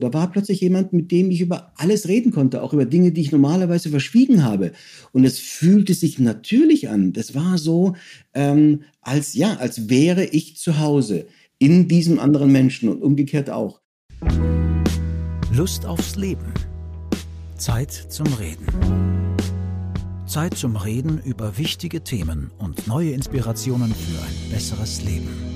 Da war plötzlich jemand, mit dem ich über alles reden konnte, auch über Dinge, die ich normalerweise verschwiegen habe. Und es fühlte sich natürlich an. Das war so, ähm, als ja, als wäre ich zu Hause in diesem anderen Menschen und umgekehrt auch. Lust aufs Leben. Zeit zum Reden. Zeit zum Reden über wichtige Themen und neue Inspirationen für ein besseres Leben.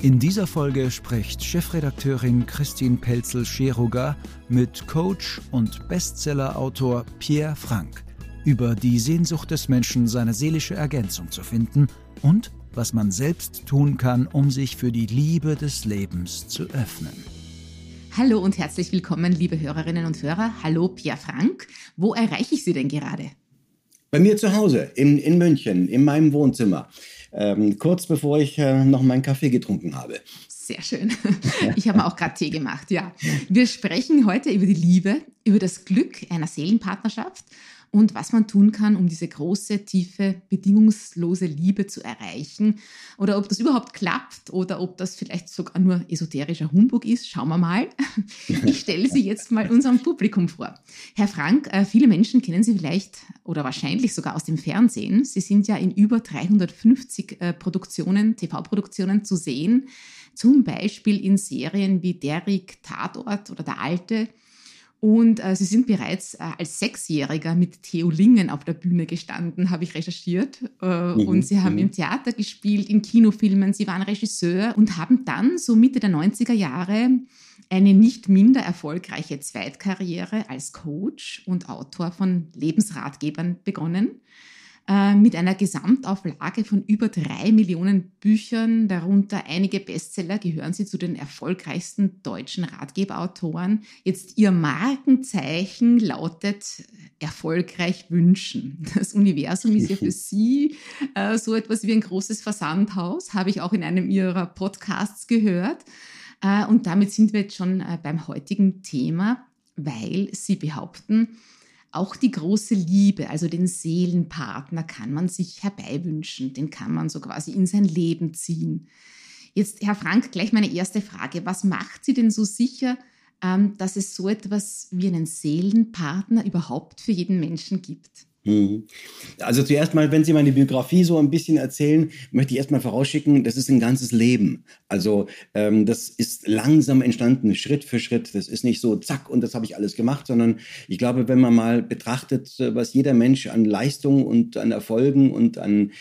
In dieser Folge spricht Chefredakteurin Christine Pelzel-Scheruger mit Coach und Bestsellerautor Pierre Frank über die Sehnsucht des Menschen, seine seelische Ergänzung zu finden und was man selbst tun kann, um sich für die Liebe des Lebens zu öffnen. Hallo und herzlich willkommen, liebe Hörerinnen und Hörer. Hallo, Pierre Frank. Wo erreiche ich Sie denn gerade? Bei mir zu Hause, in, in München, in meinem Wohnzimmer ähm, kurz bevor ich äh, noch meinen Kaffee getrunken habe. Sehr schön. Ich habe auch gerade Tee gemacht, ja. Wir sprechen heute über die Liebe, über das Glück einer Seelenpartnerschaft und was man tun kann, um diese große, tiefe, bedingungslose Liebe zu erreichen. Oder ob das überhaupt klappt oder ob das vielleicht sogar nur esoterischer Humbug ist. Schauen wir mal. Ich stelle Sie jetzt mal unserem Publikum vor. Herr Frank, äh, viele Menschen kennen Sie vielleicht oder wahrscheinlich sogar aus dem Fernsehen. Sie sind ja in über 350 äh, Produktionen, TV-Produktionen zu sehen. Zum Beispiel in Serien wie Derrick, Tatort oder Der Alte und äh, sie sind bereits äh, als Sechsjähriger mit Theo Lingen auf der Bühne gestanden, habe ich recherchiert. Äh, mhm. Und sie haben mhm. im Theater gespielt, in Kinofilmen, sie waren Regisseur und haben dann so Mitte der 90er Jahre eine nicht minder erfolgreiche Zweitkarriere als Coach und Autor von Lebensratgebern begonnen. Äh, mit einer Gesamtauflage von über drei Millionen Büchern, darunter einige Bestseller, gehören sie zu den erfolgreichsten deutschen Ratgeberautoren. Jetzt ihr Markenzeichen lautet erfolgreich wünschen. Das Universum ist ja für Sie äh, so etwas wie ein großes Versandhaus, habe ich auch in einem Ihrer Podcasts gehört. Äh, und damit sind wir jetzt schon äh, beim heutigen Thema, weil Sie behaupten, auch die große Liebe, also den Seelenpartner, kann man sich herbeiwünschen, den kann man so quasi in sein Leben ziehen. Jetzt, Herr Frank, gleich meine erste Frage. Was macht Sie denn so sicher, ähm, dass es so etwas wie einen Seelenpartner überhaupt für jeden Menschen gibt? Mhm. Also zuerst mal, wenn Sie meine Biografie so ein bisschen erzählen, möchte ich erstmal vorausschicken, das ist ein ganzes Leben. Also ähm, das ist langsam entstanden, Schritt für Schritt. Das ist nicht so, zack, und das habe ich alles gemacht, sondern ich glaube, wenn man mal betrachtet, was jeder Mensch an Leistung und an Erfolgen und an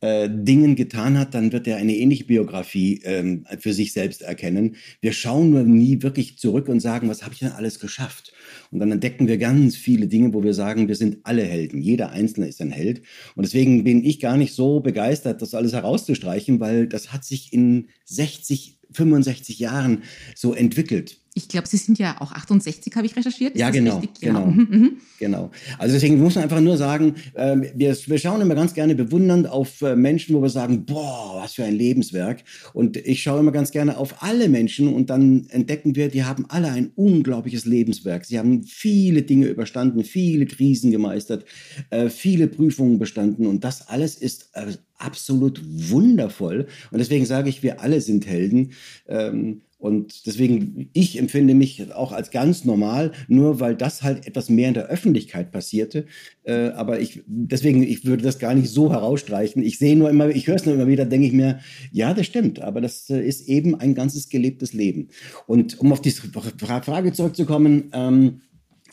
äh, Dingen getan hat, dann wird er eine ähnliche Biografie ähm, für sich selbst erkennen. Wir schauen nur nie wirklich zurück und sagen, was habe ich denn alles geschafft? Und dann entdecken wir ganz viele Dinge, wo wir sagen, wir sind alle Helden. Jeder Einzelne ist ein Held. Und deswegen bin ich gar nicht so begeistert, das alles herauszustreichen, weil das hat sich in 60, 65 Jahren so entwickelt. Ich glaube, Sie sind ja auch 68, habe ich recherchiert. Ist ja, genau, genau, mhm, mhm. genau. Also deswegen muss man einfach nur sagen, äh, wir, wir schauen immer ganz gerne bewundernd auf äh, Menschen, wo wir sagen, boah, was für ein Lebenswerk. Und ich schaue immer ganz gerne auf alle Menschen und dann entdecken wir, die haben alle ein unglaubliches Lebenswerk. Sie haben viele Dinge überstanden, viele Krisen gemeistert, äh, viele Prüfungen bestanden und das alles ist äh, absolut wundervoll. Und deswegen sage ich, wir alle sind Helden. Ähm, und deswegen, ich empfinde mich auch als ganz normal, nur weil das halt etwas mehr in der Öffentlichkeit passierte. Äh, aber ich, deswegen, ich würde das gar nicht so herausstreichen. Ich sehe nur immer, ich höre es nur immer wieder, denke ich mir, ja, das stimmt, aber das äh, ist eben ein ganzes gelebtes Leben. Und um auf die Frage zurückzukommen, ähm,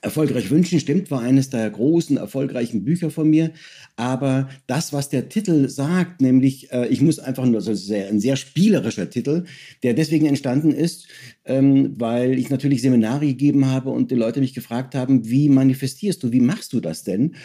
Erfolgreich wünschen stimmt, war eines der großen, erfolgreichen Bücher von mir. Aber das, was der Titel sagt, nämlich, äh, ich muss einfach nur, also sehr, ein sehr spielerischer Titel, der deswegen entstanden ist, ähm, weil ich natürlich Seminare gegeben habe und die Leute mich gefragt haben, wie manifestierst du, wie machst du das denn?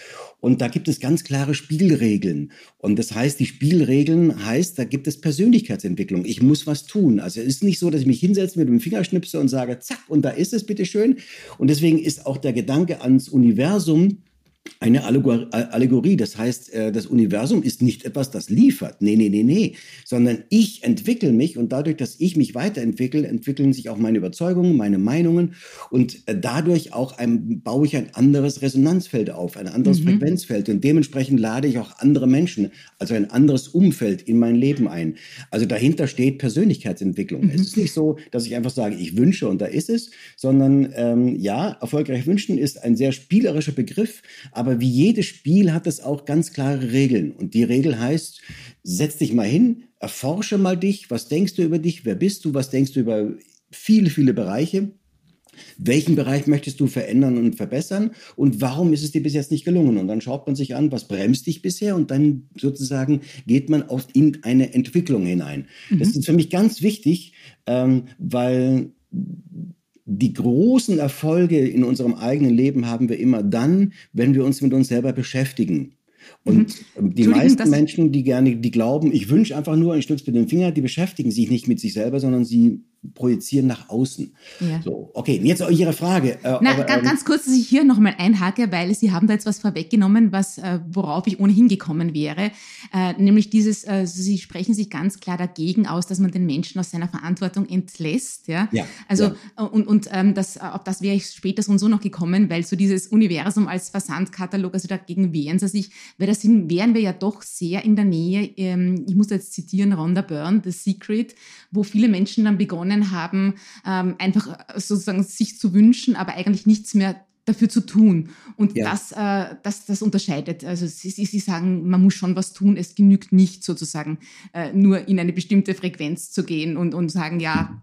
Und da gibt es ganz klare Spielregeln. Und das heißt, die Spielregeln heißt, da gibt es Persönlichkeitsentwicklung. Ich muss was tun. Also es ist nicht so, dass ich mich hinsetze mit dem Fingerschnipse und sage, zack, und da ist es, bitteschön. Und deswegen ist auch der Gedanke ans Universum eine Allegorie. Das heißt, äh, das Universum ist nicht etwas, das liefert. Nee, nee, nee, nee. Sondern ich entwickle mich und dadurch, dass ich mich weiterentwickle, entwickeln sich auch meine Überzeugungen, meine Meinungen und äh, dadurch auch ein, baue ich ein anderes Resonanzfeld auf, ein anderes mhm. Frequenzfeld und dementsprechend lade ich auch andere Menschen, also ein anderes Umfeld in mein Leben ein. Also dahinter steht Persönlichkeitsentwicklung. Mhm. Es ist nicht so, dass ich einfach sage, ich wünsche und da ist es, sondern ähm, ja, erfolgreich wünschen ist ein sehr spielerischer Begriff, aber wie jedes Spiel hat es auch ganz klare Regeln. Und die Regel heißt, setz dich mal hin, erforsche mal dich, was denkst du über dich, wer bist du, was denkst du über viele, viele Bereiche. Welchen Bereich möchtest du verändern und verbessern und warum ist es dir bis jetzt nicht gelungen? Und dann schaut man sich an, was bremst dich bisher und dann sozusagen geht man auf in eine Entwicklung hinein. Mhm. Das ist für mich ganz wichtig, ähm, weil die großen Erfolge in unserem eigenen Leben haben wir immer dann, wenn wir uns mit uns selber beschäftigen. Und mhm. die meisten Menschen, die gerne, die glauben, ich wünsche einfach nur ein Stück mit dem Finger, die beschäftigen sich nicht mit sich selber, sondern sie projizieren nach außen. Ja. So, okay, jetzt Ihre Frage. Äh, Na, aber, ganz, ähm, ganz kurz, dass ich hier nochmal einhake, weil Sie haben da jetzt was vorweggenommen, was, äh, worauf ich ohnehin gekommen wäre. Äh, nämlich dieses, äh, Sie sprechen sich ganz klar dagegen aus, dass man den Menschen aus seiner Verantwortung entlässt. Ja. ja also, ja. Äh, und, und ähm, das, auf das wäre ich später so und so noch gekommen, weil so dieses Universum als Versandkatalog, also dagegen wehren Sie sich, weil da sind, wären wir ja doch sehr in der Nähe. Ähm, ich muss jetzt zitieren, Rhonda Byrne, The Secret, wo viele Menschen dann begonnen begonnen haben, ähm, einfach sozusagen sich zu wünschen, aber eigentlich nichts mehr dafür zu tun. Und ja. das, äh, das, das unterscheidet. Also sie, sie sagen, man muss schon was tun. Es genügt nicht sozusagen äh, nur in eine bestimmte Frequenz zu gehen und, und sagen, ja,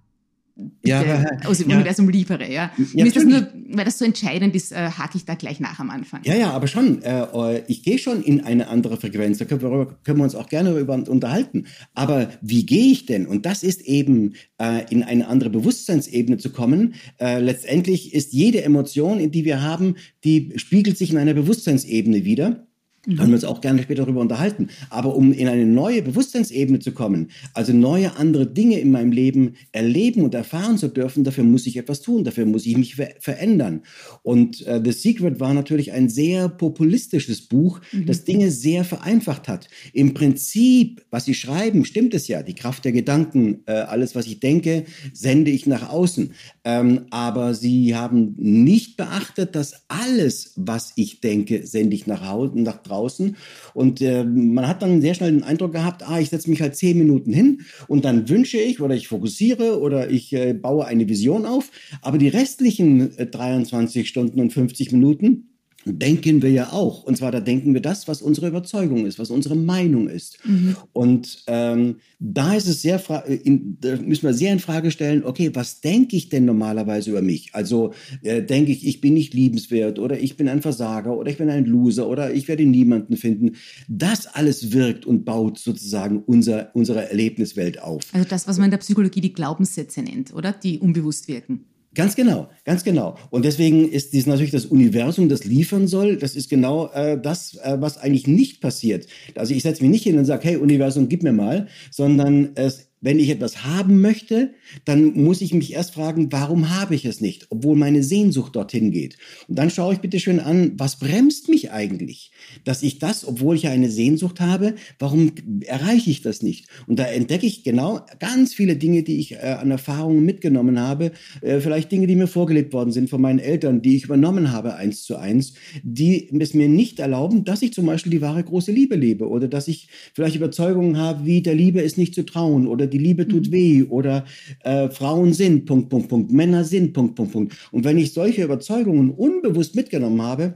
ja, aber, aus dem ja. Universum liefere. Ja. ja Mir das nur, weil das so entscheidend ist, äh, hake ich da gleich nach am Anfang. Ja, ja, aber schon. Äh, ich gehe schon in eine andere Frequenz. Da können wir, können wir uns auch gerne darüber unterhalten. Aber wie gehe ich denn? Und das ist eben äh, in eine andere Bewusstseinsebene zu kommen. Äh, letztendlich ist jede Emotion, in die wir haben, die spiegelt sich in einer Bewusstseinsebene wieder. Mhm. Können wir uns auch gerne später darüber unterhalten. Aber um in eine neue Bewusstseinsebene zu kommen, also neue andere Dinge in meinem Leben erleben und erfahren zu dürfen, dafür muss ich etwas tun, dafür muss ich mich ver verändern. Und äh, The Secret war natürlich ein sehr populistisches Buch, mhm. das Dinge sehr vereinfacht hat. Im Prinzip, was sie schreiben, stimmt es ja. Die Kraft der Gedanken, äh, alles, was ich denke, sende ich nach außen. Ähm, aber sie haben nicht beachtet, dass alles, was ich denke, sende ich nach, nach draußen. Und äh, man hat dann sehr schnell den Eindruck gehabt, ah, ich setze mich halt zehn Minuten hin und dann wünsche ich oder ich fokussiere oder ich äh, baue eine Vision auf. Aber die restlichen äh, 23 Stunden und 50 Minuten, denken wir ja auch. Und zwar da denken wir das, was unsere Überzeugung ist, was unsere Meinung ist. Mhm. Und ähm, da ist es sehr, in, da müssen wir sehr in Frage stellen, okay, was denke ich denn normalerweise über mich? Also äh, denke ich, ich bin nicht liebenswert oder ich bin ein Versager oder ich bin ein Loser oder ich werde niemanden finden. Das alles wirkt und baut sozusagen unser, unsere Erlebniswelt auf. Also das, was man in der Psychologie die Glaubenssätze nennt, oder? Die unbewusst wirken. Ganz genau, ganz genau. Und deswegen ist dies natürlich das Universum, das liefern soll. Das ist genau äh, das, äh, was eigentlich nicht passiert. Also ich setze mich nicht hin und sage, hey Universum, gib mir mal, sondern es wenn ich etwas haben möchte, dann muss ich mich erst fragen, warum habe ich es nicht, obwohl meine Sehnsucht dorthin geht. Und dann schaue ich bitte schön an, was bremst mich eigentlich, dass ich das, obwohl ich eine Sehnsucht habe, warum erreiche ich das nicht? Und da entdecke ich genau ganz viele Dinge, die ich äh, an Erfahrungen mitgenommen habe, äh, vielleicht Dinge, die mir vorgelebt worden sind von meinen Eltern, die ich übernommen habe eins zu eins, die es mir nicht erlauben, dass ich zum Beispiel die wahre große Liebe lebe oder dass ich vielleicht Überzeugungen habe, wie der Liebe ist nicht zu trauen oder die Liebe tut mhm. weh oder äh, Frauen sind, Punkt, Punkt, Punkt, Männer sind, Punkt, Punkt, Punkt. Und wenn ich solche Überzeugungen unbewusst mitgenommen habe,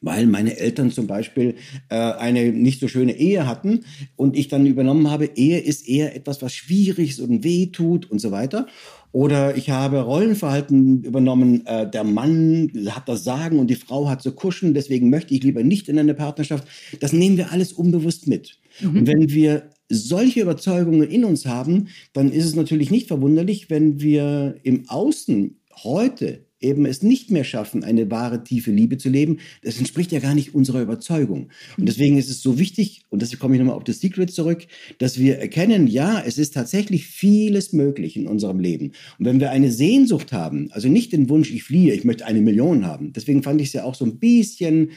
weil meine Eltern zum Beispiel äh, eine nicht so schöne Ehe hatten und ich dann übernommen habe, Ehe ist eher etwas, was schwierig ist und weh tut und so weiter. Oder ich habe Rollenverhalten übernommen, äh, der Mann hat das Sagen und die Frau hat zu kuschen, deswegen möchte ich lieber nicht in eine Partnerschaft. Das nehmen wir alles unbewusst mit. Mhm. Und wenn wir solche Überzeugungen in uns haben, dann ist es natürlich nicht verwunderlich, wenn wir im Außen heute eben es nicht mehr schaffen, eine wahre tiefe Liebe zu leben, das entspricht ja gar nicht unserer Überzeugung. Und deswegen ist es so wichtig, und deswegen komme ich nochmal auf das Secret zurück, dass wir erkennen, ja, es ist tatsächlich vieles möglich in unserem Leben. Und wenn wir eine Sehnsucht haben, also nicht den Wunsch, ich fliehe, ich möchte eine Million haben, deswegen fand ich es ja auch so ein bisschen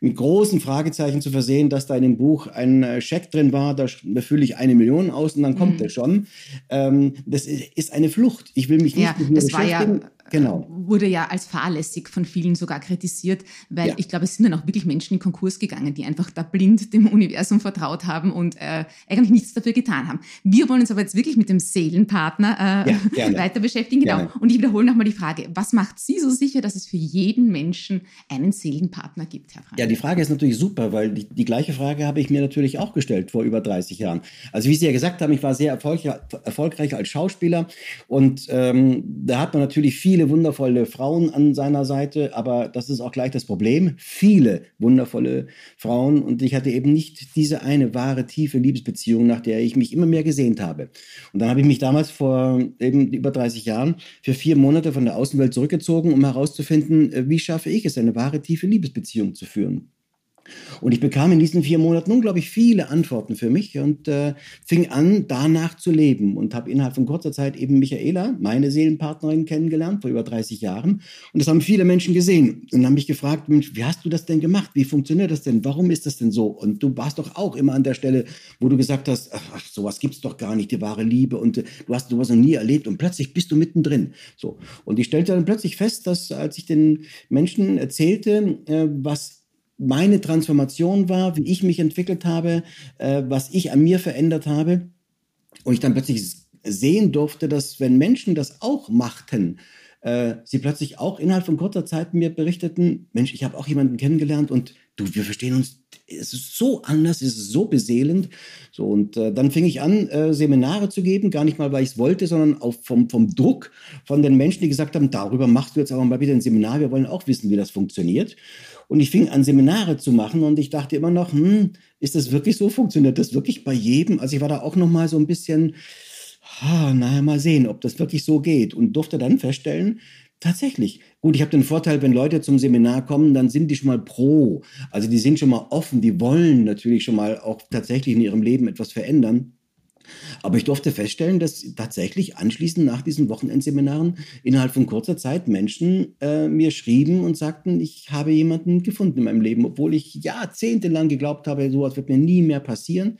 mit großen Fragezeichen zu versehen, dass da in dem Buch ein äh, Scheck drin war, da fülle ich eine Million aus und dann kommt mhm. der schon. Ähm, das ist eine Flucht. Ich will mich nicht ja, mit mir das beschäftigen. War ja genau. wurde ja als fahrlässig von vielen sogar kritisiert, weil ja. ich glaube, es sind dann auch wirklich Menschen in Konkurs gegangen, die einfach da blind dem Universum vertraut haben und äh, eigentlich nichts dafür getan haben. Wir wollen uns aber jetzt wirklich mit dem Seelenpartner äh, ja, weiter beschäftigen. Genau. Gerne. Und ich wiederhole nochmal die Frage, was macht Sie so sicher, dass es für jeden Menschen einen Seelenpartner gibt, Herr Frank? Ja, die Frage ist natürlich super, weil die, die gleiche Frage habe ich mir natürlich auch gestellt vor über 30 Jahren. Also wie Sie ja gesagt haben, ich war sehr erfolgreich, erfolgreich als Schauspieler und ähm, da hat man natürlich viel viele wundervolle Frauen an seiner Seite, aber das ist auch gleich das Problem. Viele wundervolle Frauen und ich hatte eben nicht diese eine wahre, tiefe Liebesbeziehung, nach der ich mich immer mehr gesehnt habe. Und dann habe ich mich damals vor eben über 30 Jahren für vier Monate von der Außenwelt zurückgezogen, um herauszufinden, äh, wie schaffe ich es, eine wahre, tiefe Liebesbeziehung zu führen. Und ich bekam in diesen vier Monaten unglaublich viele Antworten für mich und äh, fing an, danach zu leben und habe innerhalb von kurzer Zeit eben Michaela, meine Seelenpartnerin, kennengelernt, vor über 30 Jahren. Und das haben viele Menschen gesehen und haben mich gefragt, Mensch, wie hast du das denn gemacht? Wie funktioniert das denn? Warum ist das denn so? Und du warst doch auch immer an der Stelle, wo du gesagt hast, ach, sowas gibt's doch gar nicht, die wahre Liebe und äh, du hast sowas noch nie erlebt und plötzlich bist du mittendrin. So. Und ich stellte dann plötzlich fest, dass als ich den Menschen erzählte, äh, was meine Transformation war, wie ich mich entwickelt habe, äh, was ich an mir verändert habe. Und ich dann plötzlich sehen durfte, dass wenn Menschen das auch machten, äh, sie plötzlich auch innerhalb von kurzer Zeit mir berichteten, Mensch, ich habe auch jemanden kennengelernt und du, wir verstehen uns, es ist so anders, es ist so beseelend. So, und äh, dann fing ich an, äh, Seminare zu geben, gar nicht mal, weil ich es wollte, sondern auch vom, vom Druck von den Menschen, die gesagt haben, darüber machst du jetzt aber mal wieder ein Seminar, wir wollen auch wissen, wie das funktioniert. Und ich fing an, Seminare zu machen und ich dachte immer noch, hm, ist das wirklich so? Funktioniert das wirklich bei jedem? Also ich war da auch noch mal so ein bisschen, ah, naja, mal sehen, ob das wirklich so geht und durfte dann feststellen, Tatsächlich. Gut, ich habe den Vorteil, wenn Leute zum Seminar kommen, dann sind die schon mal pro. Also die sind schon mal offen, die wollen natürlich schon mal auch tatsächlich in ihrem Leben etwas verändern. Aber ich durfte feststellen, dass tatsächlich anschließend nach diesen Wochenendseminaren innerhalb von kurzer Zeit Menschen äh, mir schrieben und sagten, ich habe jemanden gefunden in meinem Leben, obwohl ich jahrzehntelang geglaubt habe, sowas wird mir nie mehr passieren.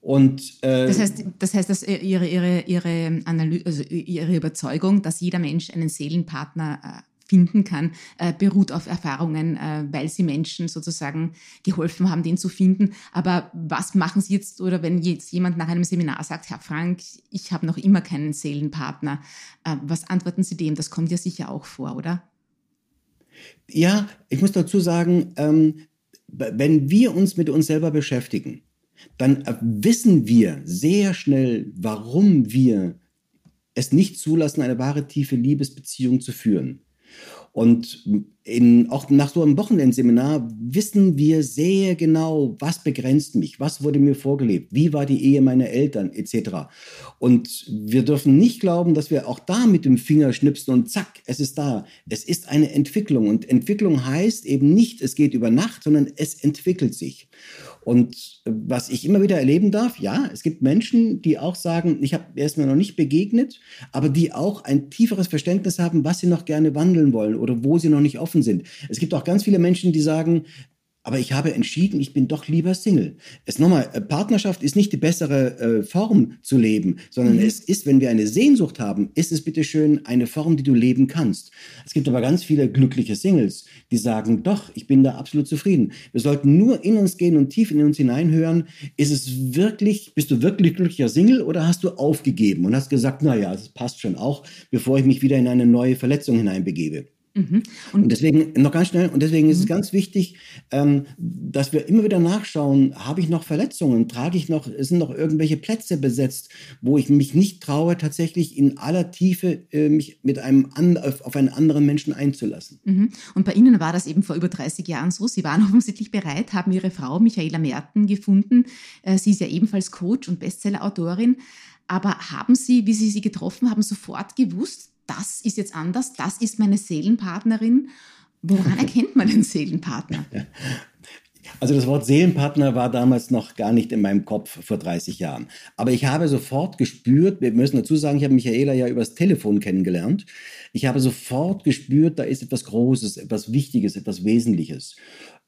Und, äh, das heißt, das heißt, dass ihre, ihre, ihre, also ihre Überzeugung, dass jeder Mensch einen Seelenpartner äh, finden kann, äh, beruht auf Erfahrungen, äh, weil sie Menschen sozusagen geholfen haben, den zu finden. Aber was machen Sie jetzt oder wenn jetzt jemand nach einem Seminar sagt, Herr Frank, ich habe noch immer keinen Seelenpartner, äh, was antworten Sie dem? Das kommt ja sicher auch vor, oder? Ja, ich muss dazu sagen, ähm, wenn wir uns mit uns selber beschäftigen, dann wissen wir sehr schnell, warum wir es nicht zulassen, eine wahre tiefe Liebesbeziehung zu führen. Und in, auch nach so einem Wochenendseminar wissen wir sehr genau, was begrenzt mich, was wurde mir vorgelebt, wie war die Ehe meiner Eltern etc. Und wir dürfen nicht glauben, dass wir auch da mit dem Finger schnipsen und zack, es ist da. Es ist eine Entwicklung und Entwicklung heißt eben nicht, es geht über Nacht, sondern es entwickelt sich. Und was ich immer wieder erleben darf, ja, es gibt Menschen, die auch sagen, ich habe erstmal noch nicht begegnet, aber die auch ein tieferes Verständnis haben, was sie noch gerne wandeln wollen oder wo sie noch nicht offen sind. Es gibt auch ganz viele Menschen, die sagen, aber ich habe entschieden, ich bin doch lieber Single. Es nochmal, äh, Partnerschaft ist nicht die bessere äh, Form zu leben, sondern mhm. es ist, wenn wir eine Sehnsucht haben, ist es bitteschön eine Form, die du leben kannst. Es gibt aber ganz viele glückliche Singles, die sagen, doch, ich bin da absolut zufrieden. Wir sollten nur in uns gehen und tief in uns hineinhören. Ist es wirklich, bist du wirklich glücklicher Single oder hast du aufgegeben und hast gesagt, na ja, das passt schon auch, bevor ich mich wieder in eine neue Verletzung hineinbegebe? Mhm. Und, und, deswegen, noch ganz schnell, und deswegen ist es mhm. ganz wichtig, ähm, dass wir immer wieder nachschauen, habe ich noch Verletzungen, trage ich noch, sind noch irgendwelche Plätze besetzt, wo ich mich nicht traue, tatsächlich in aller Tiefe äh, mich mit einem an, auf einen anderen Menschen einzulassen. Mhm. Und bei Ihnen war das eben vor über 30 Jahren so. Sie waren offensichtlich bereit, haben Ihre Frau Michaela Merten gefunden. Äh, sie ist ja ebenfalls Coach und Bestsellerautorin. Aber haben Sie, wie Sie sie getroffen haben, sofort gewusst, das ist jetzt anders, das ist meine Seelenpartnerin. Woran erkennt man den Seelenpartner? Also das Wort Seelenpartner war damals noch gar nicht in meinem Kopf vor 30 Jahren. Aber ich habe sofort gespürt, wir müssen dazu sagen, ich habe Michaela ja übers Telefon kennengelernt. Ich habe sofort gespürt, da ist etwas Großes, etwas Wichtiges, etwas Wesentliches.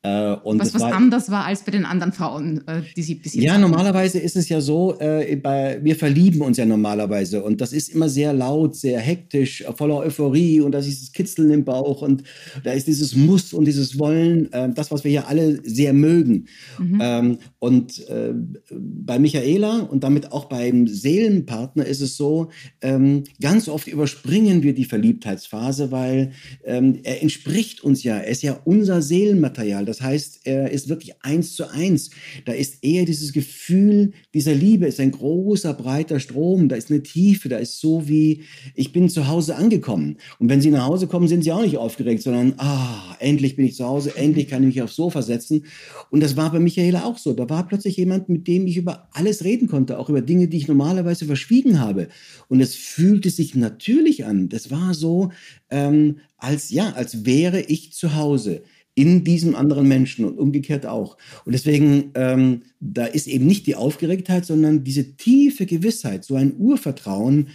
Äh, was, was war, anders war als bei den anderen Frauen, äh, die sie bis jetzt Ja, hatten. normalerweise ist es ja so, äh, bei, wir verlieben uns ja normalerweise und das ist immer sehr laut, sehr hektisch, voller Euphorie und da ist dieses Kitzeln im Bauch und da ist dieses Muss und dieses Wollen, äh, das, was wir ja alle sehr mögen. Mhm. Ähm, und äh, bei Michaela und damit auch beim Seelenpartner ist es so, ähm, ganz oft überspringen wir die Verliebtheitsphase, weil ähm, er entspricht uns ja, er ist ja unser Seelenmaterial. Das heißt, er ist wirklich eins zu eins. Da ist eher dieses Gefühl dieser Liebe, ist ein großer, breiter Strom, da ist eine Tiefe, da ist so wie, ich bin zu Hause angekommen. Und wenn Sie nach Hause kommen, sind Sie auch nicht aufgeregt, sondern, ah, endlich bin ich zu Hause, endlich kann ich mich aufs Sofa setzen. Und das war bei Michaela auch so. Da war plötzlich jemand, mit dem ich über alles reden konnte, auch über Dinge, die ich normalerweise verschwiegen habe. Und es fühlte sich natürlich an. Das war so, ähm, als ja, als wäre ich zu Hause in diesem anderen Menschen und umgekehrt auch. Und deswegen, ähm, da ist eben nicht die Aufgeregtheit, sondern diese tiefe Gewissheit, so ein Urvertrauen,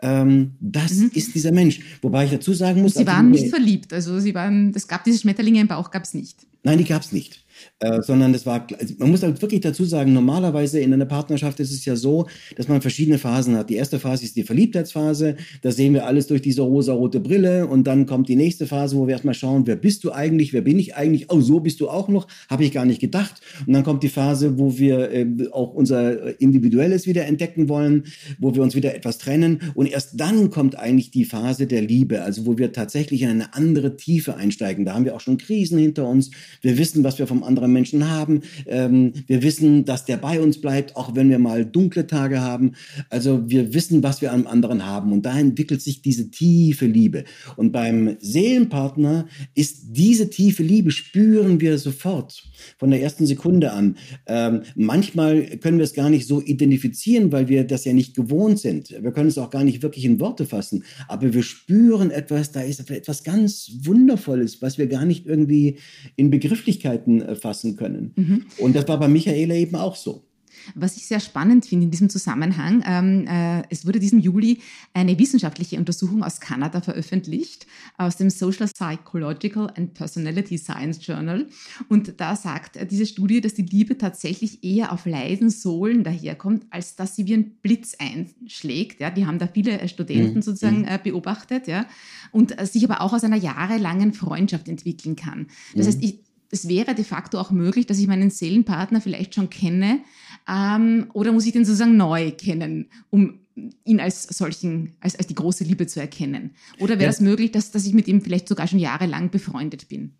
ähm, das mhm. ist dieser Mensch. Wobei ich dazu sagen muss. Sie also waren nicht verliebt, also sie waren, es gab diese Schmetterlinge im Bauch, gab es nicht. Nein, die gab es nicht. Äh, sondern das war, also man muss halt wirklich dazu sagen, normalerweise in einer Partnerschaft ist es ja so, dass man verschiedene Phasen hat. Die erste Phase ist die Verliebtheitsphase, da sehen wir alles durch diese rosa-rote Brille und dann kommt die nächste Phase, wo wir erstmal schauen, wer bist du eigentlich, wer bin ich eigentlich, oh, so bist du auch noch, habe ich gar nicht gedacht. Und dann kommt die Phase, wo wir äh, auch unser Individuelles wieder entdecken wollen, wo wir uns wieder etwas trennen und erst dann kommt eigentlich die Phase der Liebe, also wo wir tatsächlich in eine andere Tiefe einsteigen. Da haben wir auch schon Krisen hinter uns, wir wissen, was wir vom andere Menschen haben. Ähm, wir wissen, dass der bei uns bleibt, auch wenn wir mal dunkle Tage haben. Also wir wissen, was wir am anderen haben. Und da entwickelt sich diese tiefe Liebe. Und beim Seelenpartner ist diese tiefe Liebe, spüren wir sofort von der ersten Sekunde an. Ähm, manchmal können wir es gar nicht so identifizieren, weil wir das ja nicht gewohnt sind. Wir können es auch gar nicht wirklich in Worte fassen. Aber wir spüren etwas, da ist etwas ganz Wundervolles, was wir gar nicht irgendwie in Begrifflichkeiten äh, fassen können. Mhm. Und das war bei Michaela eben auch so. Was ich sehr spannend finde in diesem Zusammenhang, ähm, äh, es wurde diesen Juli eine wissenschaftliche Untersuchung aus Kanada veröffentlicht, aus dem Social Psychological and Personality Science Journal. Und da sagt äh, diese Studie, dass die Liebe tatsächlich eher auf leisen Sohlen daherkommt, als dass sie wie ein Blitz einschlägt. Ja, die haben da viele äh, Studenten mhm. sozusagen mhm. äh, beobachtet, ja, und äh, sich aber auch aus einer jahrelangen Freundschaft entwickeln kann. Das mhm. heißt, ich, es wäre de facto auch möglich, dass ich meinen Seelenpartner vielleicht schon kenne ähm, oder muss ich den sozusagen neu kennen, um ihn als solchen, als, als die große Liebe zu erkennen? Oder wäre es ja. möglich, dass, dass ich mit ihm vielleicht sogar schon jahrelang befreundet bin?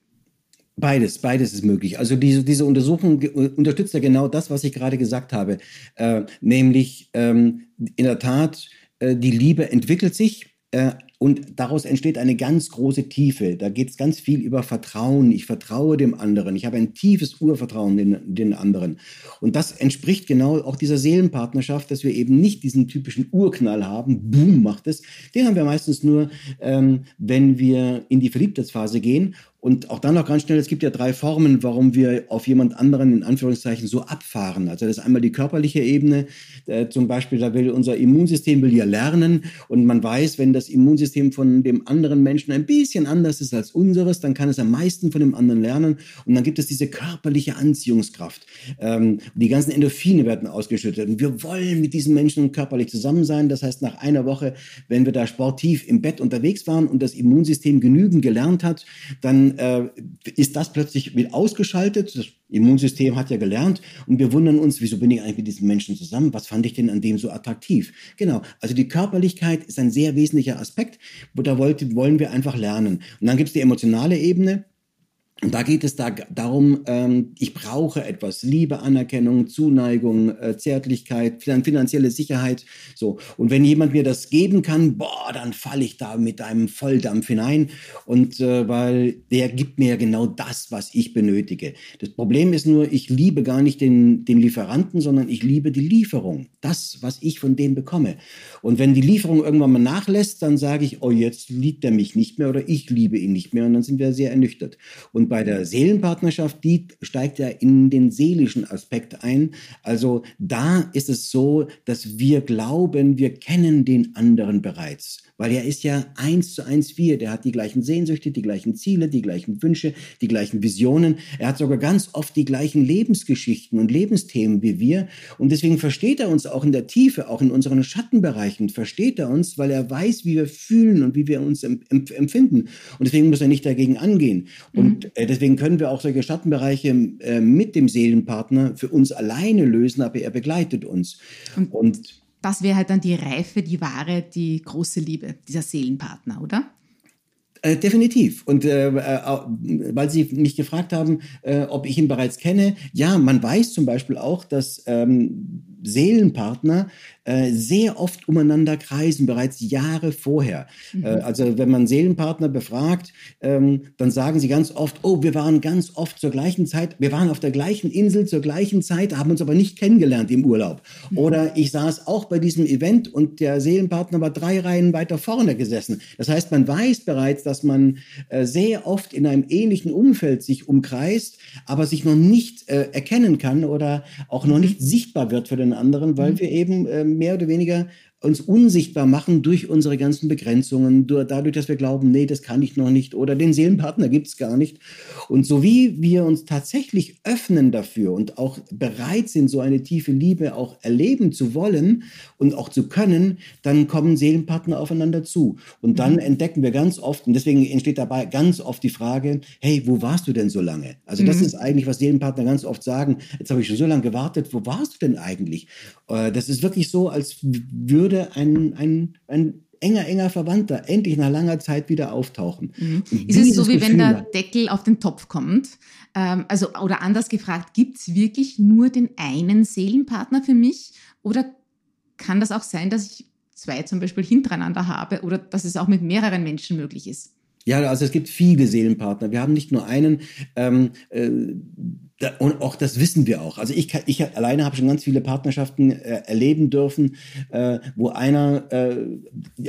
Beides, beides ist möglich. Also diese, diese Untersuchung unterstützt ja genau das, was ich gerade gesagt habe. Äh, nämlich ähm, in der Tat, äh, die Liebe entwickelt sich äh, und daraus entsteht eine ganz große Tiefe. Da geht es ganz viel über Vertrauen. Ich vertraue dem anderen. Ich habe ein tiefes Urvertrauen in den anderen. Und das entspricht genau auch dieser Seelenpartnerschaft, dass wir eben nicht diesen typischen Urknall haben. Boom, macht es. Den haben wir meistens nur, ähm, wenn wir in die Verliebtheitsphase gehen. Und auch dann noch ganz schnell, es gibt ja drei Formen, warum wir auf jemand anderen in Anführungszeichen so abfahren. Also das ist einmal die körperliche Ebene. Äh, zum Beispiel, da will unser Immunsystem will ja lernen und man weiß, wenn das Immunsystem von dem anderen Menschen ein bisschen anders ist als unseres, dann kann es am meisten von dem anderen lernen. Und dann gibt es diese körperliche Anziehungskraft. Ähm, die ganzen Endorphine werden ausgeschüttet und wir wollen mit diesen Menschen körperlich zusammen sein. Das heißt, nach einer Woche, wenn wir da sportiv im Bett unterwegs waren und das Immunsystem genügend gelernt hat, dann äh, ist das plötzlich wieder ausgeschaltet. Das Immunsystem hat ja gelernt und wir wundern uns, wieso bin ich eigentlich mit diesem Menschen zusammen? Was fand ich denn an dem so attraktiv? Genau, also die Körperlichkeit ist ein sehr wesentlicher Aspekt, wo da wollte, wollen wir einfach lernen. Und dann gibt es die emotionale Ebene. Und da geht es da darum, ähm, ich brauche etwas, Liebe, Anerkennung, Zuneigung, äh, Zärtlichkeit, finanzielle Sicherheit. So. Und wenn jemand mir das geben kann, boah, dann falle ich da mit einem Volldampf hinein. Und äh, weil der gibt mir genau das, was ich benötige. Das Problem ist nur, ich liebe gar nicht den, den Lieferanten, sondern ich liebe die Lieferung. Das, was ich von dem bekomme. Und wenn die Lieferung irgendwann mal nachlässt, dann sage ich, oh, jetzt liebt er mich nicht mehr oder ich liebe ihn nicht mehr. Und dann sind wir sehr ernüchtert. Und bei der Seelenpartnerschaft, die steigt ja in den seelischen Aspekt ein. Also da ist es so, dass wir glauben, wir kennen den anderen bereits. Weil er ist ja eins zu eins wir. Der hat die gleichen Sehnsüchte, die gleichen Ziele, die gleichen Wünsche, die gleichen Visionen. Er hat sogar ganz oft die gleichen Lebensgeschichten und Lebensthemen wie wir. Und deswegen versteht er uns auch in der Tiefe, auch in unseren Schattenbereichen, versteht er uns, weil er weiß, wie wir fühlen und wie wir uns empfinden. Und deswegen muss er nicht dagegen angehen. Und mhm. Deswegen können wir auch solche Schattenbereiche äh, mit dem Seelenpartner für uns alleine lösen, aber er begleitet uns. Und, und das wäre halt dann die Reife, die wahre, die große Liebe, dieser Seelenpartner, oder? Äh, definitiv. Und äh, äh, weil Sie mich gefragt haben, äh, ob ich ihn bereits kenne, ja, man weiß zum Beispiel auch, dass ähm, Seelenpartner äh, sehr oft umeinander kreisen, bereits Jahre vorher. Mhm. Äh, also wenn man Seelenpartner befragt, ähm, dann sagen sie ganz oft, oh, wir waren ganz oft zur gleichen Zeit, wir waren auf der gleichen Insel zur gleichen Zeit, haben uns aber nicht kennengelernt im Urlaub. Mhm. Oder ich saß auch bei diesem Event und der Seelenpartner war drei Reihen weiter vorne gesessen. Das heißt, man weiß bereits, dass man äh, sehr oft in einem ähnlichen Umfeld sich umkreist, aber sich noch nicht äh, erkennen kann oder auch noch mhm. nicht sichtbar wird für den anderen, weil mhm. wir eben ähm, mehr oder weniger uns unsichtbar machen durch unsere ganzen Begrenzungen, dadurch, dass wir glauben, nee, das kann ich noch nicht oder den Seelenpartner gibt es gar nicht. Und so wie wir uns tatsächlich öffnen dafür und auch bereit sind, so eine tiefe Liebe auch erleben zu wollen und auch zu können, dann kommen Seelenpartner aufeinander zu. Und dann mhm. entdecken wir ganz oft, und deswegen entsteht dabei ganz oft die Frage, hey, wo warst du denn so lange? Also das mhm. ist eigentlich, was Seelenpartner ganz oft sagen, jetzt habe ich schon so lange gewartet, wo warst du denn eigentlich? Äh, das ist wirklich so, als würde würde ein, ein, ein enger, enger Verwandter endlich nach langer Zeit wieder auftauchen. Mhm. Ist es so, wie Gefühl wenn der Deckel auf den Topf kommt? Ähm, also, oder anders gefragt, gibt es wirklich nur den einen Seelenpartner für mich? Oder kann das auch sein, dass ich zwei zum Beispiel hintereinander habe oder dass es auch mit mehreren Menschen möglich ist? Ja, also es gibt viele Seelenpartner. Wir haben nicht nur einen. Ähm, äh, und auch das wissen wir auch. Also ich, ich alleine habe schon ganz viele Partnerschaften äh, erleben dürfen, äh, wo einer, äh,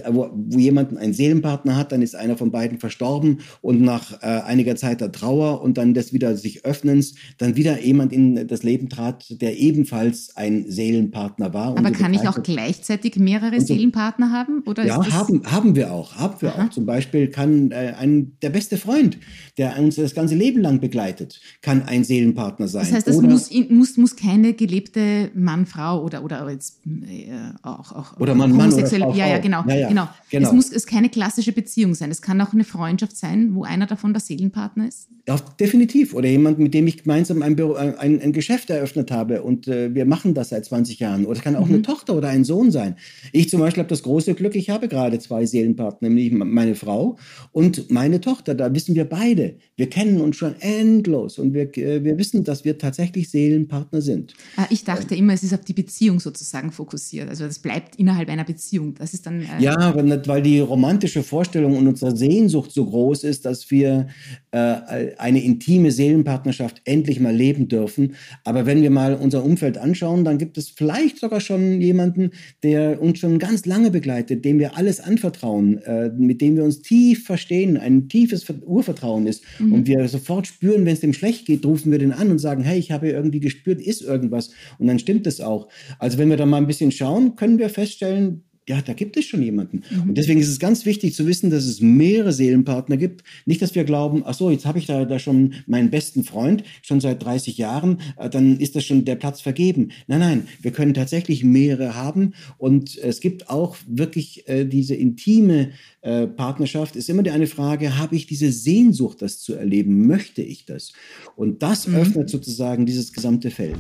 wo, wo jemand einen Seelenpartner hat, dann ist einer von beiden verstorben und nach äh, einiger Zeit der Trauer und dann des wieder sich Öffnens, dann wieder jemand in das Leben trat, der ebenfalls ein Seelenpartner war. Aber kann ich auch gleichzeitig mehrere so, Seelenpartner haben? Oder ja, haben, haben wir auch. Haben wir Aha. auch. Zum Beispiel kann äh, ein, der beste Freund, der uns das ganze Leben lang begleitet, kann ein Seelenpartner Partner sein. Das heißt, es muss, muss, muss keine gelebte Mann-Frau oder, oder jetzt äh, auch, auch oder Mann, Mann oder Frau, ja, ja, genau, ja, ja, genau. genau. Es muss es keine klassische Beziehung sein. Es kann auch eine Freundschaft sein, wo einer davon der Seelenpartner ist. Ja, definitiv. Oder jemand, mit dem ich gemeinsam ein, Büro, ein, ein Geschäft eröffnet habe und äh, wir machen das seit 20 Jahren. Oder es kann auch mhm. eine Tochter oder ein Sohn sein. Ich zum Beispiel habe das große Glück, ich habe gerade zwei Seelenpartner, nämlich meine Frau und meine Tochter. Da wissen wir beide. Wir kennen uns schon endlos und wir, äh, wir wissen, wissen, dass wir tatsächlich Seelenpartner sind. Ah, ich dachte immer, es ist auf die Beziehung sozusagen fokussiert. Also das bleibt innerhalb einer Beziehung. Das ist dann. Äh ja, weil die romantische Vorstellung und unsere Sehnsucht so groß ist, dass wir äh, eine intime Seelenpartnerschaft endlich mal leben dürfen. Aber wenn wir mal unser Umfeld anschauen, dann gibt es vielleicht sogar schon jemanden, der uns schon ganz lange begleitet, dem wir alles anvertrauen, äh, mit dem wir uns tief verstehen, ein tiefes Urvertrauen ist mhm. und wir sofort spüren, wenn es dem schlecht geht, rufen wir den an und sagen, hey, ich habe irgendwie gespürt, ist irgendwas. Und dann stimmt es auch. Also wenn wir da mal ein bisschen schauen, können wir feststellen, ja, da gibt es schon jemanden. Mhm. Und deswegen ist es ganz wichtig zu wissen, dass es mehrere Seelenpartner gibt. Nicht, dass wir glauben, ach so, jetzt habe ich da, da schon meinen besten Freund, schon seit 30 Jahren, äh, dann ist das schon der Platz vergeben. Nein, nein, wir können tatsächlich mehrere haben. Und es gibt auch wirklich äh, diese intime äh, Partnerschaft, ist immer eine Frage, habe ich diese Sehnsucht, das zu erleben? Möchte ich das? Und das mhm. öffnet sozusagen dieses gesamte Feld.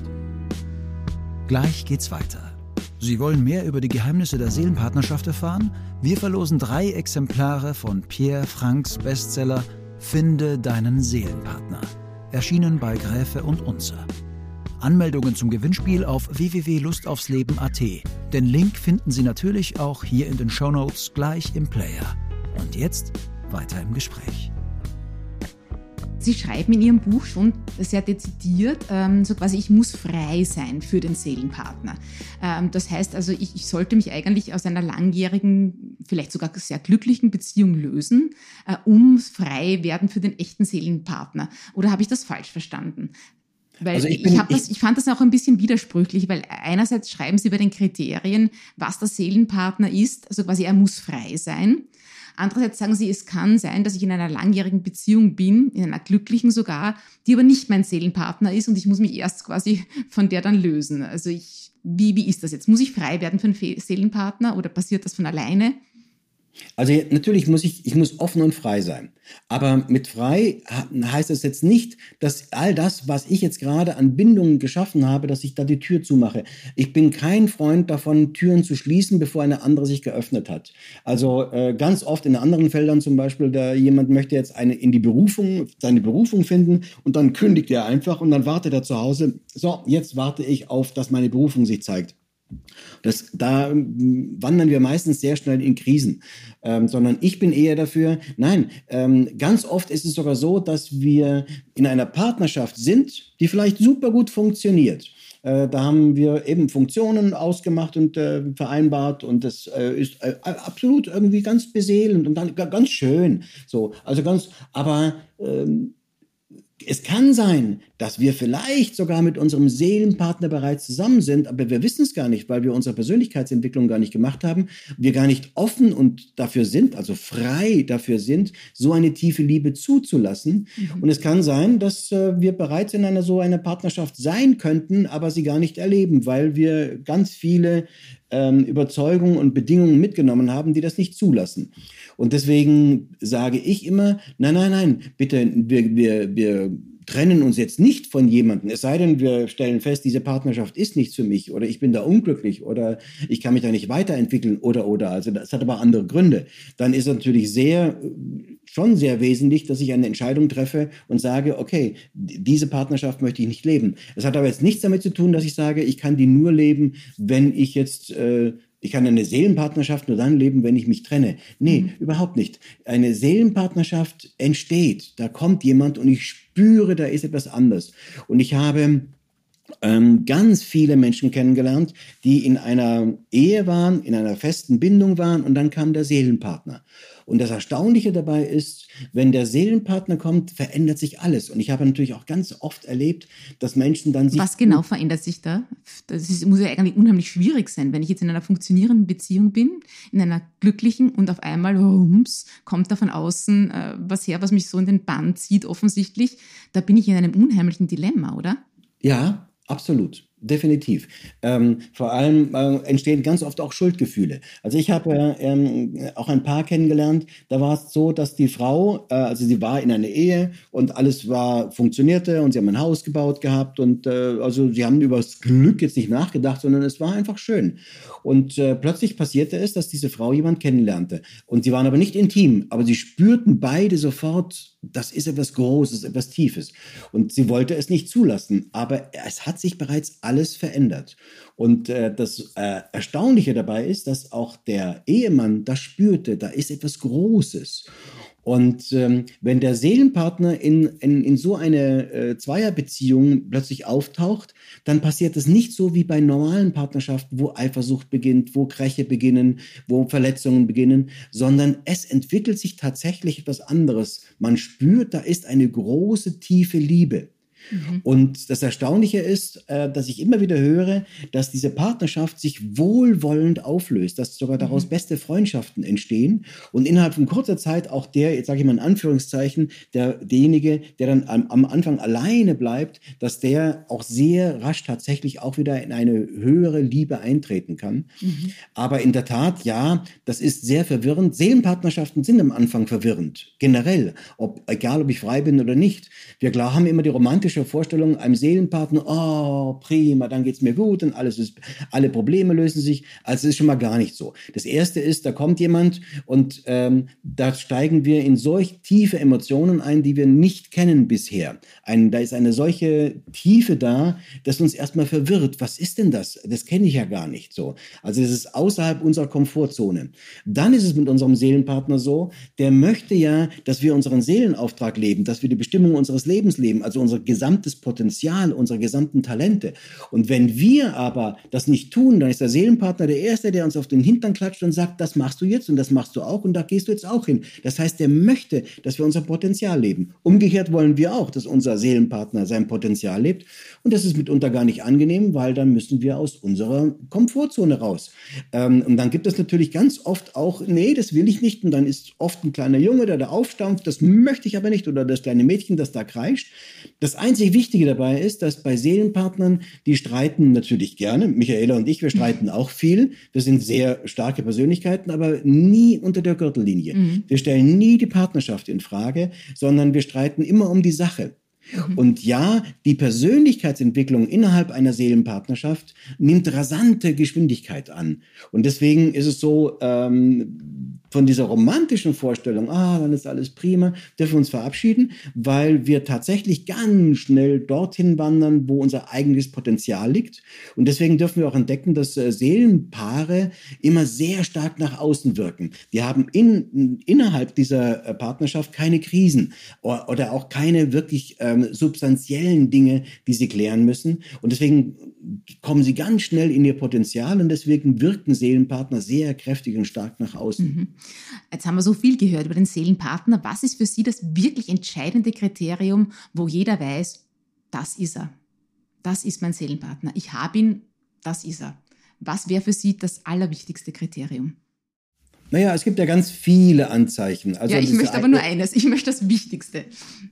Gleich geht's weiter. Sie wollen mehr über die Geheimnisse der Seelenpartnerschaft erfahren? Wir verlosen drei Exemplare von Pierre Franks Bestseller Finde deinen Seelenpartner. Erschienen bei Gräfe und Unzer. Anmeldungen zum Gewinnspiel auf www.lustaufsleben.at. Den Link finden Sie natürlich auch hier in den Shownotes gleich im Player. Und jetzt weiter im Gespräch. Sie schreiben in Ihrem Buch schon sehr dezidiert, ähm, so quasi, ich muss frei sein für den Seelenpartner. Ähm, das heißt also, ich, ich, sollte mich eigentlich aus einer langjährigen, vielleicht sogar sehr glücklichen Beziehung lösen, äh, um frei werden für den echten Seelenpartner. Oder habe ich das falsch verstanden? Weil also ich, bin, ich, das, ich fand das auch ein bisschen widersprüchlich, weil einerseits schreiben Sie bei den Kriterien, was der Seelenpartner ist, also quasi er muss frei sein. Andererseits sagen Sie, es kann sein, dass ich in einer langjährigen Beziehung bin, in einer glücklichen sogar, die aber nicht mein Seelenpartner ist und ich muss mich erst quasi von der dann lösen. Also ich, wie, wie ist das jetzt? Muss ich frei werden für einen Seelenpartner oder passiert das von alleine? Also natürlich muss ich, ich muss offen und frei sein. Aber mit frei heißt es jetzt nicht, dass all das, was ich jetzt gerade an Bindungen geschaffen habe, dass ich da die Tür zumache. Ich bin kein Freund davon, Türen zu schließen, bevor eine andere sich geöffnet hat. Also äh, ganz oft in anderen Feldern zum Beispiel, da jemand möchte jetzt eine in die Berufung, seine Berufung finden und dann kündigt er einfach und dann wartet er zu Hause. So, jetzt warte ich auf, dass meine Berufung sich zeigt. Das, da ähm, wandern wir meistens sehr schnell in Krisen, ähm, sondern ich bin eher dafür, nein, ähm, ganz oft ist es sogar so, dass wir in einer Partnerschaft sind, die vielleicht super gut funktioniert. Äh, da haben wir eben Funktionen ausgemacht und äh, vereinbart und das äh, ist äh, absolut irgendwie ganz beseelend und dann, ganz schön. So, also ganz, aber ähm, es kann sein, dass wir vielleicht sogar mit unserem Seelenpartner bereits zusammen sind, aber wir wissen es gar nicht, weil wir unsere Persönlichkeitsentwicklung gar nicht gemacht haben. Wir gar nicht offen und dafür sind, also frei dafür sind, so eine tiefe Liebe zuzulassen. Mhm. Und es kann sein, dass äh, wir bereits in einer so einer Partnerschaft sein könnten, aber sie gar nicht erleben, weil wir ganz viele ähm, Überzeugungen und Bedingungen mitgenommen haben, die das nicht zulassen. Und deswegen sage ich immer, nein, nein, nein, bitte, wir, wir, wir trennen uns jetzt nicht von jemandem, es sei denn, wir stellen fest, diese Partnerschaft ist nichts für mich oder ich bin da unglücklich oder ich kann mich da nicht weiterentwickeln oder oder. Also das hat aber andere Gründe. Dann ist es natürlich sehr, schon sehr wesentlich, dass ich eine Entscheidung treffe und sage, okay, diese Partnerschaft möchte ich nicht leben. Es hat aber jetzt nichts damit zu tun, dass ich sage, ich kann die nur leben, wenn ich jetzt äh, ich kann eine Seelenpartnerschaft nur dann leben, wenn ich mich trenne. Nee, mhm. überhaupt nicht. Eine Seelenpartnerschaft entsteht. Da kommt jemand und ich spüre, da ist etwas anders. Und ich habe ähm, ganz viele Menschen kennengelernt, die in einer Ehe waren, in einer festen Bindung waren und dann kam der Seelenpartner. Und das Erstaunliche dabei ist, wenn der Seelenpartner kommt, verändert sich alles. Und ich habe natürlich auch ganz oft erlebt, dass Menschen dann sich. Was genau verändert sich da? Das ist, muss ja eigentlich unheimlich schwierig sein, wenn ich jetzt in einer funktionierenden Beziehung bin, in einer glücklichen und auf einmal, rums, kommt da von außen äh, was her, was mich so in den Bann zieht, offensichtlich. Da bin ich in einem unheimlichen Dilemma, oder? Ja, absolut. Definitiv. Ähm, vor allem äh, entstehen ganz oft auch Schuldgefühle. Also ich habe ähm, auch ein Paar kennengelernt, da war es so, dass die Frau, äh, also sie war in einer Ehe und alles war funktionierte und sie haben ein Haus gebaut gehabt und äh, also sie haben über das Glück jetzt nicht nachgedacht, sondern es war einfach schön. Und äh, plötzlich passierte es, dass diese Frau jemand kennenlernte und sie waren aber nicht intim, aber sie spürten beide sofort, das ist etwas Großes, etwas Tiefes und sie wollte es nicht zulassen, aber es hat sich bereits alles verändert. Und äh, das äh, Erstaunliche dabei ist, dass auch der Ehemann das spürte, da ist etwas Großes. Und ähm, wenn der Seelenpartner in, in, in so eine äh, Zweierbeziehung plötzlich auftaucht, dann passiert es nicht so wie bei normalen Partnerschaften, wo Eifersucht beginnt, wo Kräche beginnen, wo Verletzungen beginnen, sondern es entwickelt sich tatsächlich etwas anderes. Man spürt, da ist eine große, tiefe Liebe. Mhm. Und das Erstaunliche ist, äh, dass ich immer wieder höre, dass diese Partnerschaft sich wohlwollend auflöst, dass sogar daraus mhm. beste Freundschaften entstehen und innerhalb von kurzer Zeit auch der, jetzt sage ich mal in Anführungszeichen, der, derjenige, der dann am, am Anfang alleine bleibt, dass der auch sehr rasch tatsächlich auch wieder in eine höhere Liebe eintreten kann. Mhm. Aber in der Tat, ja, das ist sehr verwirrend. Seelenpartnerschaften sind am Anfang verwirrend, generell, ob, egal ob ich frei bin oder nicht. Wir klar haben immer die romantische romantische Vorstellung einem Seelenpartner, oh, prima, dann geht's mir gut und alles ist, alle Probleme lösen sich. Also es ist schon mal gar nicht so. Das erste ist, da kommt jemand und ähm, da steigen wir in solch tiefe Emotionen ein, die wir nicht kennen bisher. Ein, da ist eine solche Tiefe da, dass uns erstmal verwirrt. Was ist denn das? Das kenne ich ja gar nicht so. Also es ist außerhalb unserer Komfortzone. Dann ist es mit unserem Seelenpartner so, der möchte ja, dass wir unseren Seelenauftrag leben, dass wir die Bestimmung unseres Lebens leben, also unsere gesamtes Potenzial, unsere gesamten Talente. Und wenn wir aber das nicht tun, dann ist der Seelenpartner der Erste, der uns auf den Hintern klatscht und sagt, das machst du jetzt und das machst du auch und da gehst du jetzt auch hin. Das heißt, der möchte, dass wir unser Potenzial leben. Umgekehrt wollen wir auch, dass unser Seelenpartner sein Potenzial lebt. Und das ist mitunter gar nicht angenehm, weil dann müssen wir aus unserer Komfortzone raus. Ähm, und dann gibt es natürlich ganz oft auch, nee, das will ich nicht. Und dann ist oft ein kleiner Junge, der da aufstampft, das möchte ich aber nicht. Oder das kleine Mädchen, das da kreischt. Das einzig Wichtige dabei ist, dass bei Seelenpartnern, die streiten natürlich gerne. Michaela und ich, wir streiten auch viel. Wir sind sehr starke Persönlichkeiten, aber nie unter der Gürtellinie. Mhm. Wir stellen nie die Partnerschaft in Frage, sondern wir streiten immer um die Sache. Mhm. Und ja, die Persönlichkeitsentwicklung innerhalb einer Seelenpartnerschaft nimmt rasante Geschwindigkeit an. Und deswegen ist es so, ähm, von dieser romantischen Vorstellung, ah, dann ist alles prima, dürfen wir uns verabschieden, weil wir tatsächlich ganz schnell dorthin wandern, wo unser eigenes Potenzial liegt. Und deswegen dürfen wir auch entdecken, dass äh, Seelenpaare immer sehr stark nach außen wirken. Wir haben in, innerhalb dieser äh, Partnerschaft keine Krisen oder, oder auch keine wirklich ähm, substanziellen Dinge, die sie klären müssen. Und deswegen kommen sie ganz schnell in ihr Potenzial und deswegen wirken Seelenpartner sehr kräftig und stark nach außen. Mhm. Jetzt haben wir so viel gehört über den Seelenpartner. Was ist für Sie das wirklich entscheidende Kriterium, wo jeder weiß, das ist er. Das ist mein Seelenpartner. Ich habe ihn, das ist er. Was wäre für Sie das allerwichtigste Kriterium? Naja, es gibt ja ganz viele Anzeichen. Also ja, ich möchte aber nur eines. Ich möchte das Wichtigste.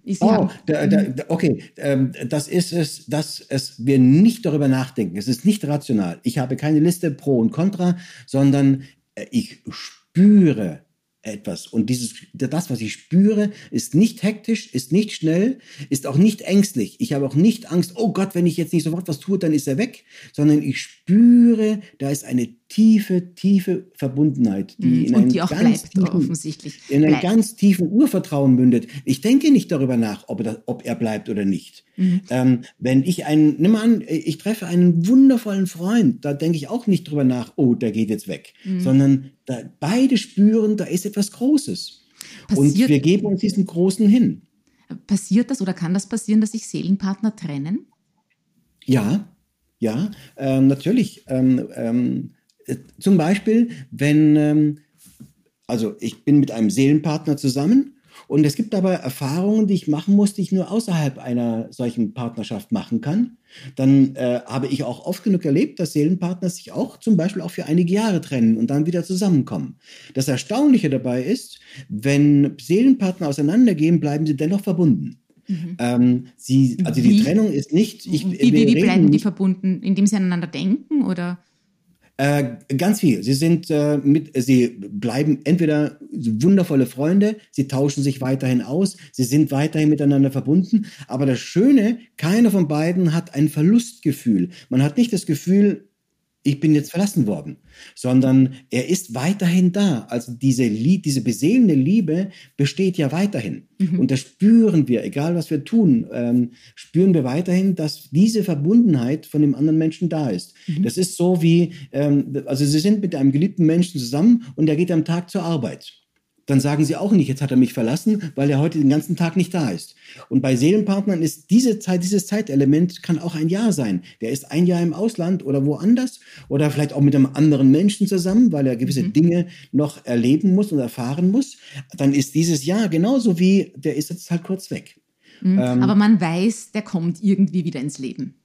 Ich oh, da, da, okay. Ähm, das ist es, dass es, wir nicht darüber nachdenken. Es ist nicht rational. Ich habe keine Liste pro und contra, sondern äh, ich spüre etwas. Und dieses, das, was ich spüre, ist nicht hektisch, ist nicht schnell, ist auch nicht ängstlich. Ich habe auch nicht Angst, oh Gott, wenn ich jetzt nicht sofort was tue, dann ist er weg, sondern ich spüre, da ist eine tiefe, tiefe Verbundenheit, die mhm. in einem die ganz tiefen, offensichtlich. In einem ganz tiefen Urvertrauen mündet. Ich denke nicht darüber nach, ob er, ob er bleibt oder nicht. Mhm. Ähm, wenn ich einen, nimm mal an, ich treffe einen wundervollen Freund, da denke ich auch nicht drüber nach, oh, der geht jetzt weg, mhm. sondern da, beide spüren, da ist etwas Großes. Passiert, und wir geben uns diesen Großen hin. Passiert das oder kann das passieren, dass sich Seelenpartner trennen? Ja, ja, ähm, natürlich. Ähm, ähm, zum Beispiel, wenn, ähm, also ich bin mit einem Seelenpartner zusammen und es gibt aber Erfahrungen, die ich machen muss, die ich nur außerhalb einer solchen Partnerschaft machen kann. Dann äh, habe ich auch oft genug erlebt, dass Seelenpartner sich auch zum Beispiel auch für einige Jahre trennen und dann wieder zusammenkommen. Das Erstaunliche dabei ist, wenn Seelenpartner auseinandergehen, bleiben sie dennoch verbunden. Mhm. Ähm, sie, also wie? die Trennung ist nicht. Ich, wie, wie, wie bleiben die verbunden? Indem sie aneinander denken oder? Äh, ganz viel. Sie sind äh, mit, sie bleiben entweder wundervolle Freunde, sie tauschen sich weiterhin aus, sie sind weiterhin miteinander verbunden. Aber das Schöne, keiner von beiden hat ein Verlustgefühl. Man hat nicht das Gefühl, ich bin jetzt verlassen worden, sondern er ist weiterhin da. Also diese, diese beseelende Liebe besteht ja weiterhin. Mhm. Und das spüren wir, egal was wir tun, ähm, spüren wir weiterhin, dass diese Verbundenheit von dem anderen Menschen da ist. Mhm. Das ist so wie, ähm, also Sie sind mit einem geliebten Menschen zusammen und er geht am Tag zur Arbeit dann sagen sie auch nicht, jetzt hat er mich verlassen, weil er heute den ganzen Tag nicht da ist. Und bei Seelenpartnern ist diese Zeit, dieses Zeitelement kann auch ein Jahr sein. Der ist ein Jahr im Ausland oder woanders oder vielleicht auch mit einem anderen Menschen zusammen, weil er gewisse mhm. Dinge noch erleben muss und erfahren muss. Dann ist dieses Jahr genauso wie, der ist jetzt halt kurz weg. Mhm. Ähm, Aber man weiß, der kommt irgendwie wieder ins Leben.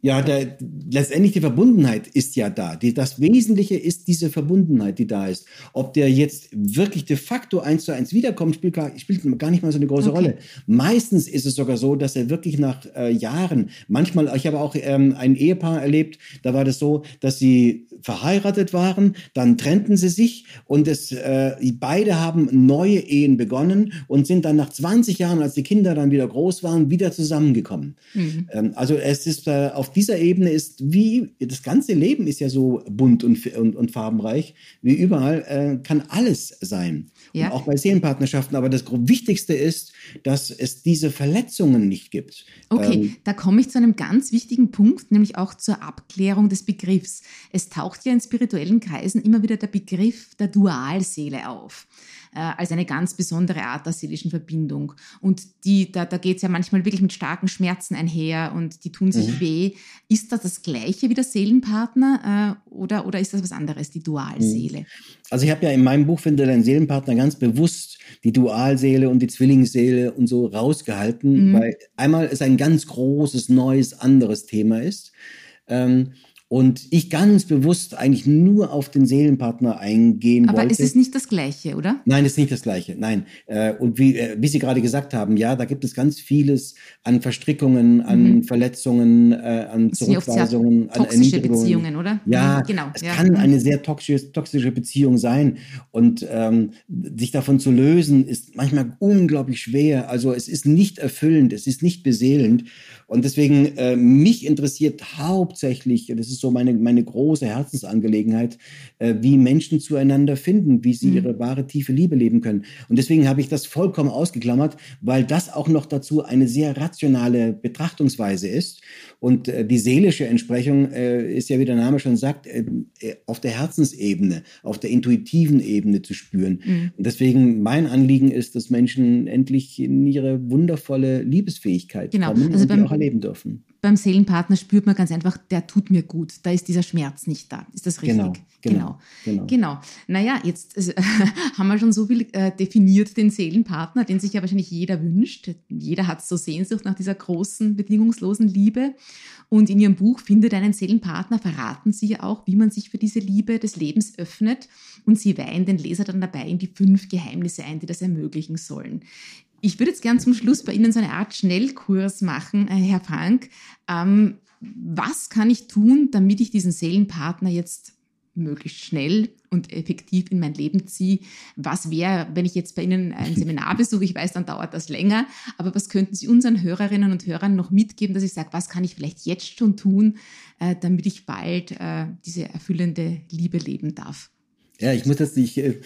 Ja, der, letztendlich die Verbundenheit ist ja da. Die, das Wesentliche ist diese Verbundenheit, die da ist. Ob der jetzt wirklich de facto eins zu eins wiederkommt, spielt gar, spielt gar nicht mal so eine große okay. Rolle. Meistens ist es sogar so, dass er wirklich nach äh, Jahren, manchmal, ich habe auch ähm, ein Ehepaar erlebt, da war das so, dass sie verheiratet waren, dann trennten sie sich und es, äh, beide haben neue Ehen begonnen und sind dann nach 20 Jahren, als die Kinder dann wieder groß waren, wieder zusammengekommen. Mhm. Ähm, also es ist äh, auf auf dieser Ebene ist wie, das ganze Leben ist ja so bunt und, und, und farbenreich, wie überall, äh, kann alles sein. Ja. Und auch bei Seelenpartnerschaften. Aber das Wichtigste ist, dass es diese Verletzungen nicht gibt. Okay, ähm, da komme ich zu einem ganz wichtigen Punkt, nämlich auch zur Abklärung des Begriffs. Es taucht ja in spirituellen Kreisen immer wieder der Begriff der Dualseele auf. Äh, als eine ganz besondere Art der seelischen Verbindung. Und die, da, da geht es ja manchmal wirklich mit starken Schmerzen einher und die tun sich mhm. weh. Ist das das Gleiche wie der Seelenpartner äh, oder, oder ist das was anderes, die Dualseele? Mhm. Also ich habe ja in meinem Buch Finde deinen Seelenpartner ganz bewusst die Dualseele und die Zwillingsseele und so rausgehalten, mhm. weil einmal es ein ganz großes, neues, anderes Thema ist. Ähm, und ich ganz bewusst eigentlich nur auf den Seelenpartner eingehen Aber wollte. Aber es ist nicht das Gleiche, oder? Nein, es ist nicht das Gleiche. Nein. Äh, und wie, äh, wie Sie gerade gesagt haben, ja, da gibt es ganz vieles an Verstrickungen, an mhm. Verletzungen, äh, an Zurückweisungen, an toxische Beziehungen, oder? Ja, mhm, genau. Es ja. kann mhm. eine sehr toxische, toxische Beziehung sein. Und ähm, sich davon zu lösen, ist manchmal unglaublich schwer. Also es ist nicht erfüllend, es ist nicht beseelend. Und deswegen, äh, mich interessiert hauptsächlich, das ist so meine, meine große Herzensangelegenheit, äh, wie Menschen zueinander finden, wie sie mhm. ihre wahre tiefe Liebe leben können. Und deswegen habe ich das vollkommen ausgeklammert, weil das auch noch dazu eine sehr rationale Betrachtungsweise ist. Und äh, die seelische Entsprechung äh, ist ja, wie der Name schon sagt, äh, äh auf der Herzensebene, auf der intuitiven Ebene zu spüren. Mhm. Und deswegen mein Anliegen ist, dass Menschen endlich in ihre wundervolle Liebesfähigkeit genau. kommen also und beim, die auch erleben dürfen. Beim Seelenpartner spürt man ganz einfach, der tut mir gut. Da ist dieser Schmerz nicht da. Ist das richtig? Genau. Genau. Genau. genau. Naja, jetzt äh, haben wir schon so viel äh, definiert, den Seelenpartner, den sich ja wahrscheinlich jeder wünscht. Jeder hat so Sehnsucht nach dieser großen, bedingungslosen Liebe. Und in Ihrem Buch Finde deinen Seelenpartner verraten Sie ja auch, wie man sich für diese Liebe des Lebens öffnet. Und Sie weihen den Leser dann dabei in die fünf Geheimnisse ein, die das ermöglichen sollen. Ich würde jetzt gern zum Schluss bei Ihnen so eine Art Schnellkurs machen, äh, Herr Frank. Ähm, was kann ich tun, damit ich diesen Seelenpartner jetzt möglichst schnell und effektiv in mein Leben ziehe. Was wäre, wenn ich jetzt bei Ihnen ein Seminar besuche? Ich weiß, dann dauert das länger. Aber was könnten Sie unseren Hörerinnen und Hörern noch mitgeben, dass ich sage, was kann ich vielleicht jetzt schon tun, äh, damit ich bald äh, diese erfüllende Liebe leben darf? Ja, ich muss jetzt nicht, äh,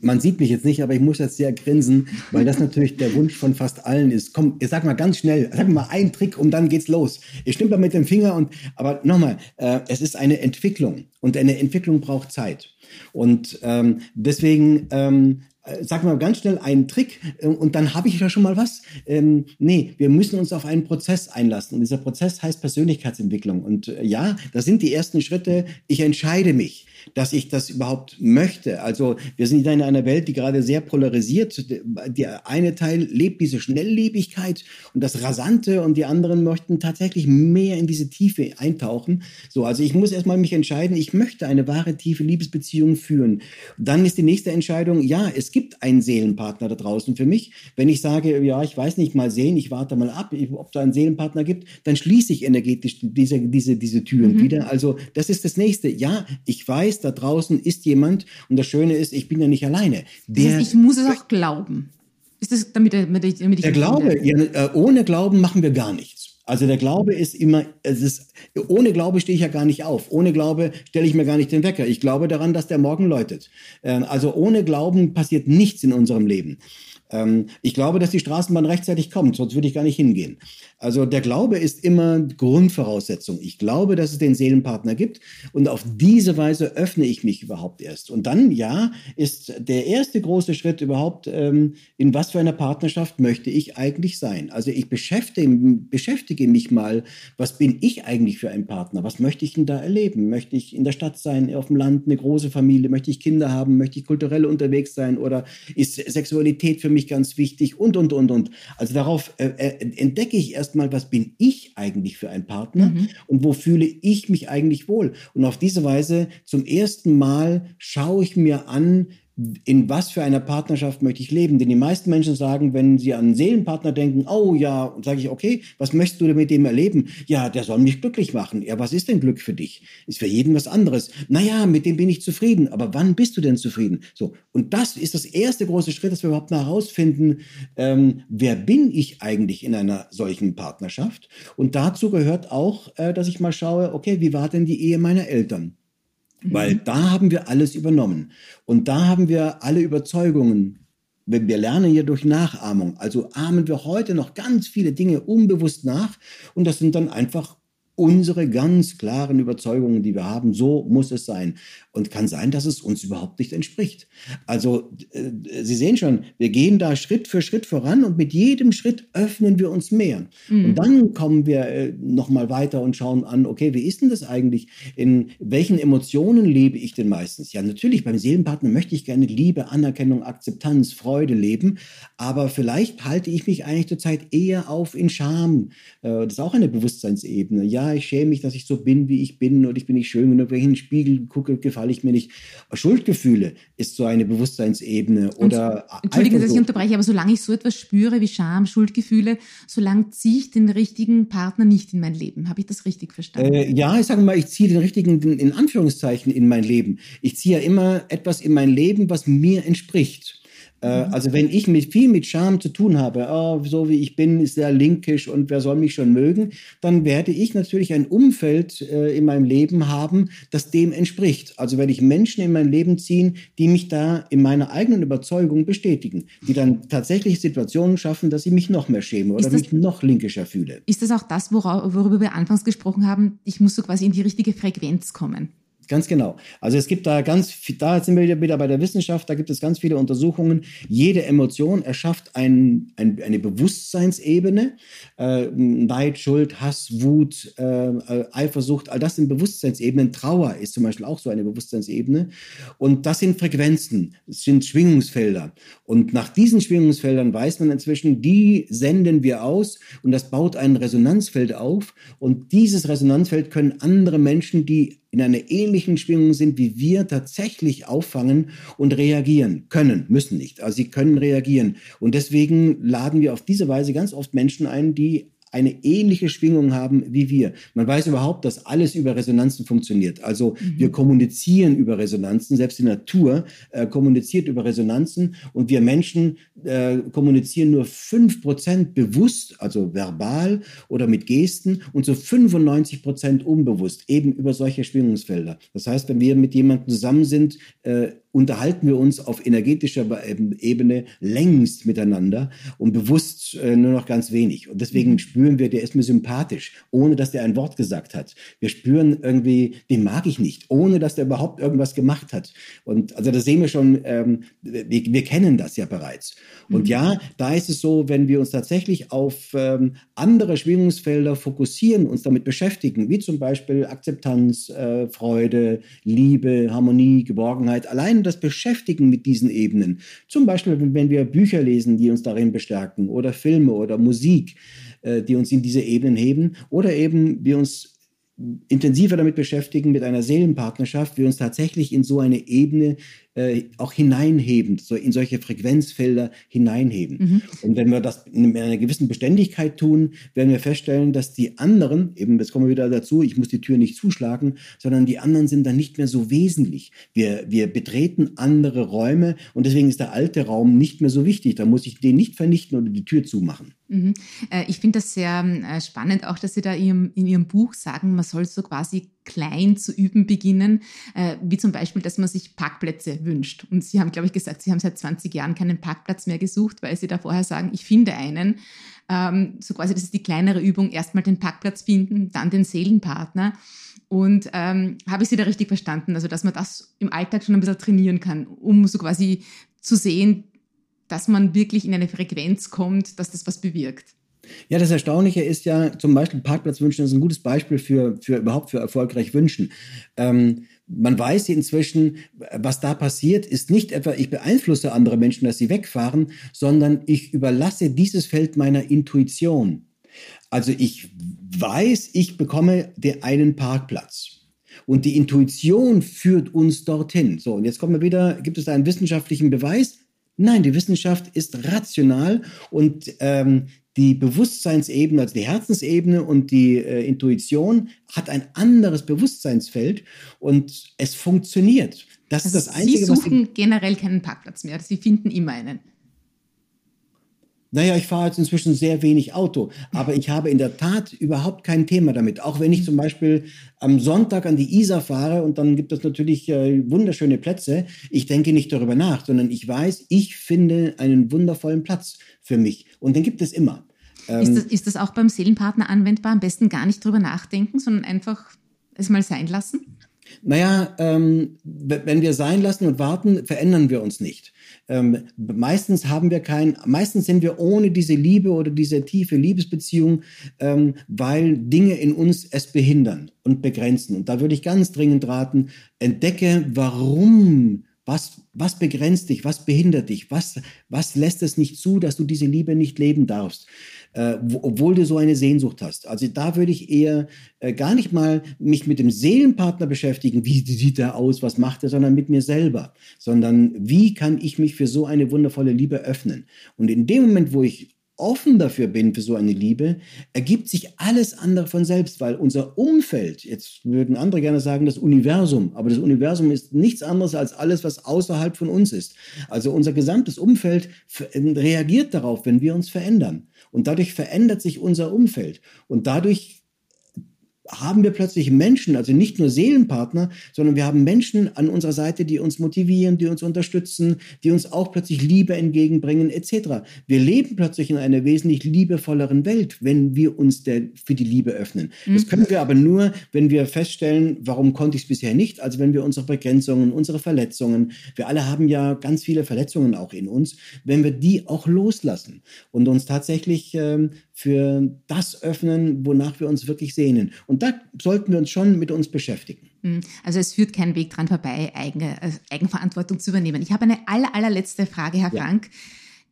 man sieht mich jetzt nicht, aber ich muss jetzt sehr grinsen, weil das natürlich der Wunsch von fast allen ist. Komm, sag mal ganz schnell, sag mal einen Trick und dann geht's los. Ich da mit dem Finger und, aber nochmal, äh, es ist eine Entwicklung und eine Entwicklung braucht Zeit. Und ähm, deswegen ähm, äh, sag mal ganz schnell einen Trick äh, und dann habe ich ja schon mal was. Ähm, nee, wir müssen uns auf einen Prozess einlassen. Und dieser Prozess heißt Persönlichkeitsentwicklung. Und äh, ja, das sind die ersten Schritte. Ich entscheide mich dass ich das überhaupt möchte. Also wir sind in einer Welt, die gerade sehr polarisiert. Der eine Teil lebt diese Schnelllebigkeit und das Rasante und die anderen möchten tatsächlich mehr in diese Tiefe eintauchen. So, also ich muss erstmal mich entscheiden, ich möchte eine wahre tiefe Liebesbeziehung führen. Dann ist die nächste Entscheidung, ja, es gibt einen Seelenpartner da draußen für mich. Wenn ich sage, ja, ich weiß nicht, mal sehen, ich warte mal ab, ob da einen Seelenpartner gibt, dann schließe ich energetisch diese, diese, diese Türen mhm. wieder. Also das ist das nächste. Ja, ich weiß, da draußen ist jemand und das Schöne ist, ich bin ja nicht alleine. Der, ich muss es auch glauben. Ist das, damit, damit ich, damit ich der Glaube, ja, äh, ohne Glauben machen wir gar nichts. Also der Glaube ist immer, es ist, ohne Glaube stehe ich ja gar nicht auf. Ohne Glaube stelle ich mir gar nicht den Wecker. Ich glaube daran, dass der morgen läutet. Ähm, also ohne Glauben passiert nichts in unserem Leben. Ähm, ich glaube, dass die Straßenbahn rechtzeitig kommt, sonst würde ich gar nicht hingehen. Also der Glaube ist immer Grundvoraussetzung. Ich glaube, dass es den Seelenpartner gibt und auf diese Weise öffne ich mich überhaupt erst. Und dann, ja, ist der erste große Schritt überhaupt, ähm, in was für einer Partnerschaft möchte ich eigentlich sein? Also ich beschäftige, beschäftige mich mal, was bin ich eigentlich für ein Partner? Was möchte ich denn da erleben? Möchte ich in der Stadt sein, auf dem Land, eine große Familie? Möchte ich Kinder haben? Möchte ich kulturell unterwegs sein? Oder ist Sexualität für mich ganz wichtig und, und, und, und. Also darauf äh, äh, entdecke ich erstmal, was bin ich eigentlich für ein Partner mhm. und wo fühle ich mich eigentlich wohl. Und auf diese Weise zum ersten Mal schaue ich mir an, in was für einer Partnerschaft möchte ich leben? Denn die meisten Menschen sagen, wenn sie an einen Seelenpartner denken, oh ja, und sage ich, okay, was möchtest du mit dem erleben? Ja, der soll mich glücklich machen. Ja, was ist denn Glück für dich? Ist für jeden was anderes. Naja, mit dem bin ich zufrieden. Aber wann bist du denn zufrieden? So. Und das ist das erste große Schritt, dass wir überhaupt mal herausfinden, ähm, wer bin ich eigentlich in einer solchen Partnerschaft? Und dazu gehört auch, äh, dass ich mal schaue, okay, wie war denn die Ehe meiner Eltern? Weil mhm. da haben wir alles übernommen. Und da haben wir alle Überzeugungen. Wir lernen hier durch Nachahmung. Also ahmen wir heute noch ganz viele Dinge unbewusst nach. Und das sind dann einfach unsere ganz klaren Überzeugungen, die wir haben, so muss es sein. Und kann sein, dass es uns überhaupt nicht entspricht. Also äh, Sie sehen schon, wir gehen da Schritt für Schritt voran und mit jedem Schritt öffnen wir uns mehr. Mhm. Und dann kommen wir äh, nochmal weiter und schauen an, okay, wie ist denn das eigentlich? In welchen Emotionen lebe ich denn meistens? Ja, natürlich, beim Seelenpartner möchte ich gerne Liebe, Anerkennung, Akzeptanz, Freude leben, aber vielleicht halte ich mich eigentlich zurzeit eher auf in Scham. Äh, das ist auch eine Bewusstseinsebene. Ja, ich schäme mich, dass ich so bin, wie ich bin und ich bin nicht schön genug, wenn ich in den Spiegel gucke, gefalle ich mir nicht. Schuldgefühle ist so eine Bewusstseinsebene oder Entschuldigen, dass ich unterbreche, aber solange ich so etwas spüre wie Scham, Schuldgefühle, solange ziehe ich den richtigen Partner nicht in mein Leben. Habe ich das richtig verstanden? Äh, ja, ich sage mal, ich ziehe den richtigen in Anführungszeichen in mein Leben. Ich ziehe ja immer etwas in mein Leben, was mir entspricht. Äh, mhm. Also wenn ich mit viel mit Scham zu tun habe, oh, so wie ich bin, ist sehr linkisch und wer soll mich schon mögen, dann werde ich natürlich ein Umfeld äh, in meinem Leben haben, das dem entspricht. Also werde ich Menschen in mein Leben ziehen, die mich da in meiner eigenen Überzeugung bestätigen, die dann tatsächlich Situationen schaffen, dass ich mich noch mehr schäme oder das, mich noch linkischer fühle. Ist das auch das, worüber wir anfangs gesprochen haben? Ich muss so quasi in die richtige Frequenz kommen. Ganz genau. Also es gibt da ganz, da sind wir wieder bei der Wissenschaft, da gibt es ganz viele Untersuchungen. Jede Emotion erschafft ein, ein, eine Bewusstseinsebene. Äh, Neid, Schuld, Hass, Wut, äh, Eifersucht, all das sind Bewusstseinsebenen. Trauer ist zum Beispiel auch so eine Bewusstseinsebene. Und das sind Frequenzen, das sind Schwingungsfelder. Und nach diesen Schwingungsfeldern weiß man inzwischen, die senden wir aus und das baut ein Resonanzfeld auf. Und dieses Resonanzfeld können andere Menschen, die in einer ähnlichen Schwingung sind wie wir, tatsächlich auffangen und reagieren können, müssen nicht. Also sie können reagieren. Und deswegen laden wir auf diese Weise ganz oft Menschen ein, die eine ähnliche Schwingung haben wie wir. Man weiß überhaupt, dass alles über Resonanzen funktioniert. Also mhm. wir kommunizieren über Resonanzen, selbst die Natur äh, kommuniziert über Resonanzen und wir Menschen äh, kommunizieren nur fünf Prozent bewusst, also verbal oder mit Gesten und so 95 Prozent unbewusst, eben über solche Schwingungsfelder. Das heißt, wenn wir mit jemandem zusammen sind, äh, unterhalten wir uns auf energetischer Ebene längst miteinander und bewusst äh, nur noch ganz wenig. Und deswegen mhm. spüren wir, der ist mir sympathisch, ohne dass der ein Wort gesagt hat. Wir spüren irgendwie, den mag ich nicht, ohne dass der überhaupt irgendwas gemacht hat. Und also da sehen wir schon, ähm, wir, wir kennen das ja bereits. Und mhm. ja, da ist es so, wenn wir uns tatsächlich auf ähm, andere Schwingungsfelder fokussieren, uns damit beschäftigen, wie zum Beispiel Akzeptanz, äh, Freude, Liebe, Harmonie, Geborgenheit, allein das Beschäftigen mit diesen Ebenen. Zum Beispiel, wenn wir Bücher lesen, die uns darin bestärken, oder Filme oder Musik, äh, die uns in diese Ebenen heben, oder eben wir uns intensiver damit beschäftigen, mit einer Seelenpartnerschaft, wir uns tatsächlich in so eine Ebene äh, auch hineinheben, so in solche Frequenzfelder hineinheben. Mhm. Und wenn wir das in einer gewissen Beständigkeit tun, werden wir feststellen, dass die anderen, eben, jetzt kommen wir wieder dazu, ich muss die Tür nicht zuschlagen, sondern die anderen sind dann nicht mehr so wesentlich. Wir, wir betreten andere Räume und deswegen ist der alte Raum nicht mehr so wichtig. Da muss ich den nicht vernichten oder die Tür zumachen. Mhm. Äh, ich finde das sehr äh, spannend, auch dass Sie da in Ihrem Buch sagen, man soll so quasi klein zu üben beginnen, äh, wie zum Beispiel, dass man sich Parkplätze wünscht. Und Sie haben, glaube ich, gesagt, Sie haben seit 20 Jahren keinen Parkplatz mehr gesucht, weil Sie da vorher sagen, ich finde einen. Ähm, so quasi, das ist die kleinere Übung, erstmal den Parkplatz finden, dann den Seelenpartner. Und ähm, habe ich Sie da richtig verstanden? Also, dass man das im Alltag schon ein bisschen trainieren kann, um so quasi zu sehen, dass man wirklich in eine Frequenz kommt, dass das was bewirkt. Ja, das Erstaunliche ist ja zum Beispiel Parkplatzwünschen ist ein gutes Beispiel für, für überhaupt für erfolgreich Wünschen. Ähm, man weiß inzwischen, was da passiert, ist nicht etwa, ich beeinflusse andere Menschen, dass sie wegfahren, sondern ich überlasse dieses Feld meiner Intuition. Also ich weiß, ich bekomme den einen Parkplatz. Und die Intuition führt uns dorthin. So, und jetzt kommen wir wieder, gibt es da einen wissenschaftlichen Beweis? Nein, die Wissenschaft ist rational und ähm, die Bewusstseinsebene, also die Herzensebene und die äh, Intuition hat ein anderes Bewusstseinsfeld und es funktioniert. Das also ist das Einzige, Sie suchen was Sie generell keinen Parkplatz mehr. Sie finden immer einen. Naja, ich fahre jetzt inzwischen sehr wenig Auto, aber ich habe in der Tat überhaupt kein Thema damit. Auch wenn ich zum Beispiel am Sonntag an die Isar fahre und dann gibt es natürlich äh, wunderschöne Plätze. Ich denke nicht darüber nach, sondern ich weiß, ich finde einen wundervollen Platz für mich. Und den gibt es immer. Ähm, ist, das, ist das auch beim Seelenpartner anwendbar? Am besten gar nicht drüber nachdenken, sondern einfach es mal sein lassen? Naja, ähm, wenn wir sein lassen und warten, verändern wir uns nicht. Ähm, meistens haben wir kein, meistens sind wir ohne diese Liebe oder diese tiefe Liebesbeziehung, ähm, weil Dinge in uns es behindern und begrenzen. Und da würde ich ganz dringend raten, entdecke, warum was, was begrenzt dich? Was behindert dich? Was, was lässt es nicht zu, dass du diese Liebe nicht leben darfst? Äh, wo, obwohl du so eine Sehnsucht hast. Also da würde ich eher äh, gar nicht mal mich mit dem Seelenpartner beschäftigen, wie sieht er aus, was macht er, sondern mit mir selber. Sondern wie kann ich mich für so eine wundervolle Liebe öffnen? Und in dem Moment, wo ich offen dafür bin, für so eine Liebe, ergibt sich alles andere von selbst, weil unser Umfeld, jetzt würden andere gerne sagen, das Universum, aber das Universum ist nichts anderes als alles, was außerhalb von uns ist. Also unser gesamtes Umfeld reagiert darauf, wenn wir uns verändern. Und dadurch verändert sich unser Umfeld. Und dadurch haben wir plötzlich Menschen, also nicht nur Seelenpartner, sondern wir haben Menschen an unserer Seite, die uns motivieren, die uns unterstützen, die uns auch plötzlich Liebe entgegenbringen, etc. Wir leben plötzlich in einer wesentlich liebevolleren Welt, wenn wir uns der, für die Liebe öffnen. Mhm. Das können wir aber nur, wenn wir feststellen, warum konnte ich es bisher nicht, also wenn wir unsere Begrenzungen, unsere Verletzungen, wir alle haben ja ganz viele Verletzungen auch in uns, wenn wir die auch loslassen und uns tatsächlich ähm, für das öffnen, wonach wir uns wirklich sehnen. Und da sollten wir uns schon mit uns beschäftigen. Hm. Also es führt kein Weg dran vorbei, eigene, also Eigenverantwortung zu übernehmen. Ich habe eine aller, allerletzte Frage, Herr ja. Frank.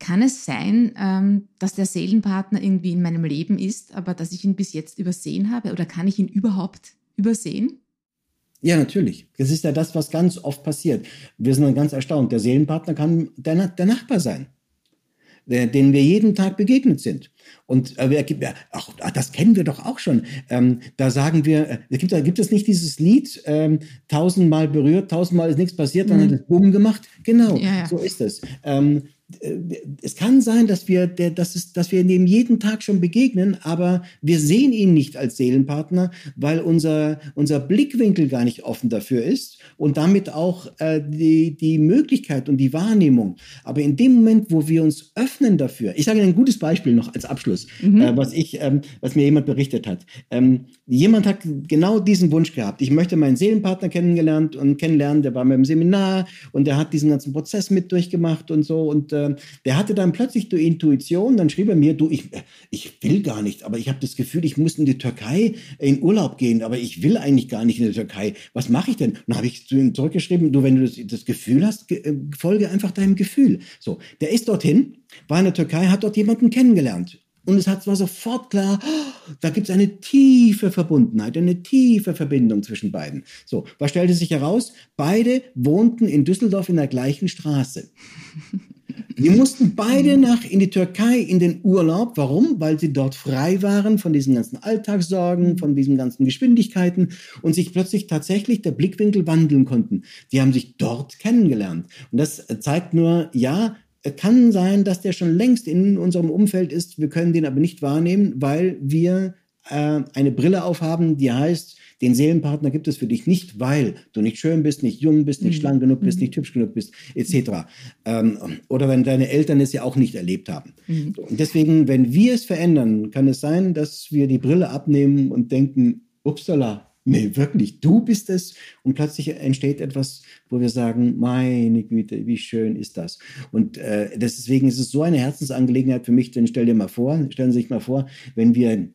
Kann es sein, ähm, dass der Seelenpartner irgendwie in meinem Leben ist, aber dass ich ihn bis jetzt übersehen habe? Oder kann ich ihn überhaupt übersehen? Ja, natürlich. Das ist ja das, was ganz oft passiert. Wir sind dann ganz erstaunt. Der Seelenpartner kann der, der Nachbar sein, der, den wir jeden Tag begegnet sind. Und äh, ach, das kennen wir doch auch schon. Ähm, da sagen wir, äh, gibt, da gibt es nicht dieses Lied, ähm, tausendmal berührt, tausendmal ist nichts passiert, dann mhm. hat es Bumm gemacht. Genau, ja, ja. so ist es. Ähm, äh, es kann sein, dass wir, der, dass, es, dass wir dem jeden Tag schon begegnen, aber wir sehen ihn nicht als Seelenpartner, weil unser, unser Blickwinkel gar nicht offen dafür ist und damit auch äh, die, die Möglichkeit und die Wahrnehmung. Aber in dem Moment, wo wir uns öffnen dafür, ich sage Ihnen ein gutes Beispiel noch als Abschluss, mhm. äh, was, ich, ähm, was mir jemand berichtet hat. Ähm, jemand hat genau diesen Wunsch gehabt. Ich möchte meinen Seelenpartner kennengelernt und kennenlernen, der war mir im Seminar und der hat diesen ganzen Prozess mit durchgemacht und so und äh, der hatte dann plötzlich die Intuition, dann schrieb er mir, du, ich, ich will gar nicht, aber ich habe das Gefühl, ich muss in die Türkei in Urlaub gehen, aber ich will eigentlich gar nicht in die Türkei. Was mache ich denn? dann habe ich zu ihm zurückgeschrieben, du, wenn du das, das Gefühl hast, äh, folge einfach deinem Gefühl. So, der ist dorthin, war in der Türkei, hat dort jemanden kennengelernt. Und es war sofort klar, da gibt es eine tiefe Verbundenheit, eine tiefe Verbindung zwischen beiden. So, was stellte sich heraus? Beide wohnten in Düsseldorf in der gleichen Straße. Die mussten beide nach in die Türkei in den Urlaub. Warum? Weil sie dort frei waren von diesen ganzen Alltagssorgen, von diesen ganzen Geschwindigkeiten und sich plötzlich tatsächlich der Blickwinkel wandeln konnten. Die haben sich dort kennengelernt. Und das zeigt nur, ja, kann sein, dass der schon längst in unserem Umfeld ist. Wir können den aber nicht wahrnehmen, weil wir äh, eine Brille aufhaben, die heißt, den Seelenpartner gibt es für dich nicht, weil du nicht schön bist, nicht jung bist, nicht mhm. schlank genug bist, mhm. nicht hübsch genug bist, etc. Ähm, oder wenn deine Eltern es ja auch nicht erlebt haben. Mhm. Und deswegen, wenn wir es verändern, kann es sein, dass wir die Brille abnehmen und denken, upsala, nee, wirklich, du bist es. Und plötzlich entsteht etwas, wo wir sagen, meine Güte, wie schön ist das. Und äh, deswegen ist es so eine Herzensangelegenheit für mich, denn stell dir mal vor, stellen Sie sich mal vor, wenn wir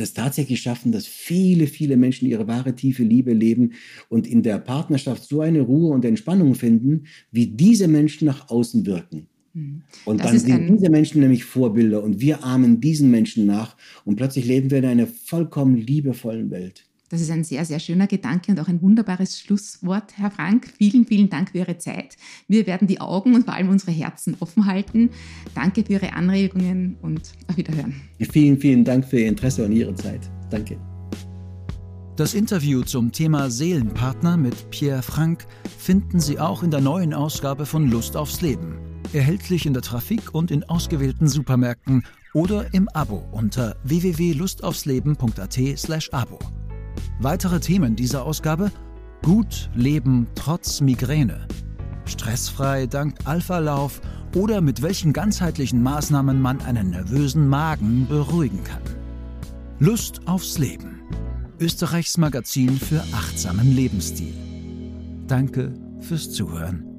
das tatsächlich schaffen, dass viele, viele Menschen ihre wahre tiefe Liebe leben und in der Partnerschaft so eine Ruhe und Entspannung finden, wie diese Menschen nach außen wirken. Mhm. Und das dann sind diese Menschen nämlich Vorbilder und wir ahmen diesen Menschen nach und plötzlich leben wir in einer vollkommen liebevollen Welt. Das ist ein sehr, sehr schöner Gedanke und auch ein wunderbares Schlusswort, Herr Frank. Vielen, vielen Dank für Ihre Zeit. Wir werden die Augen und vor allem unsere Herzen offen halten. Danke für Ihre Anregungen und auf Wiederhören. Vielen, vielen Dank für Ihr Interesse und Ihre Zeit. Danke. Das Interview zum Thema Seelenpartner mit Pierre Frank finden Sie auch in der neuen Ausgabe von Lust aufs Leben. Erhältlich in der Trafik und in ausgewählten Supermärkten oder im Abo unter www.lustaufsleben.at/abo. Weitere Themen dieser Ausgabe: Gut leben trotz Migräne, stressfrei dank Alpha-Lauf oder mit welchen ganzheitlichen Maßnahmen man einen nervösen Magen beruhigen kann. Lust aufs Leben. Österreichs Magazin für achtsamen Lebensstil. Danke fürs Zuhören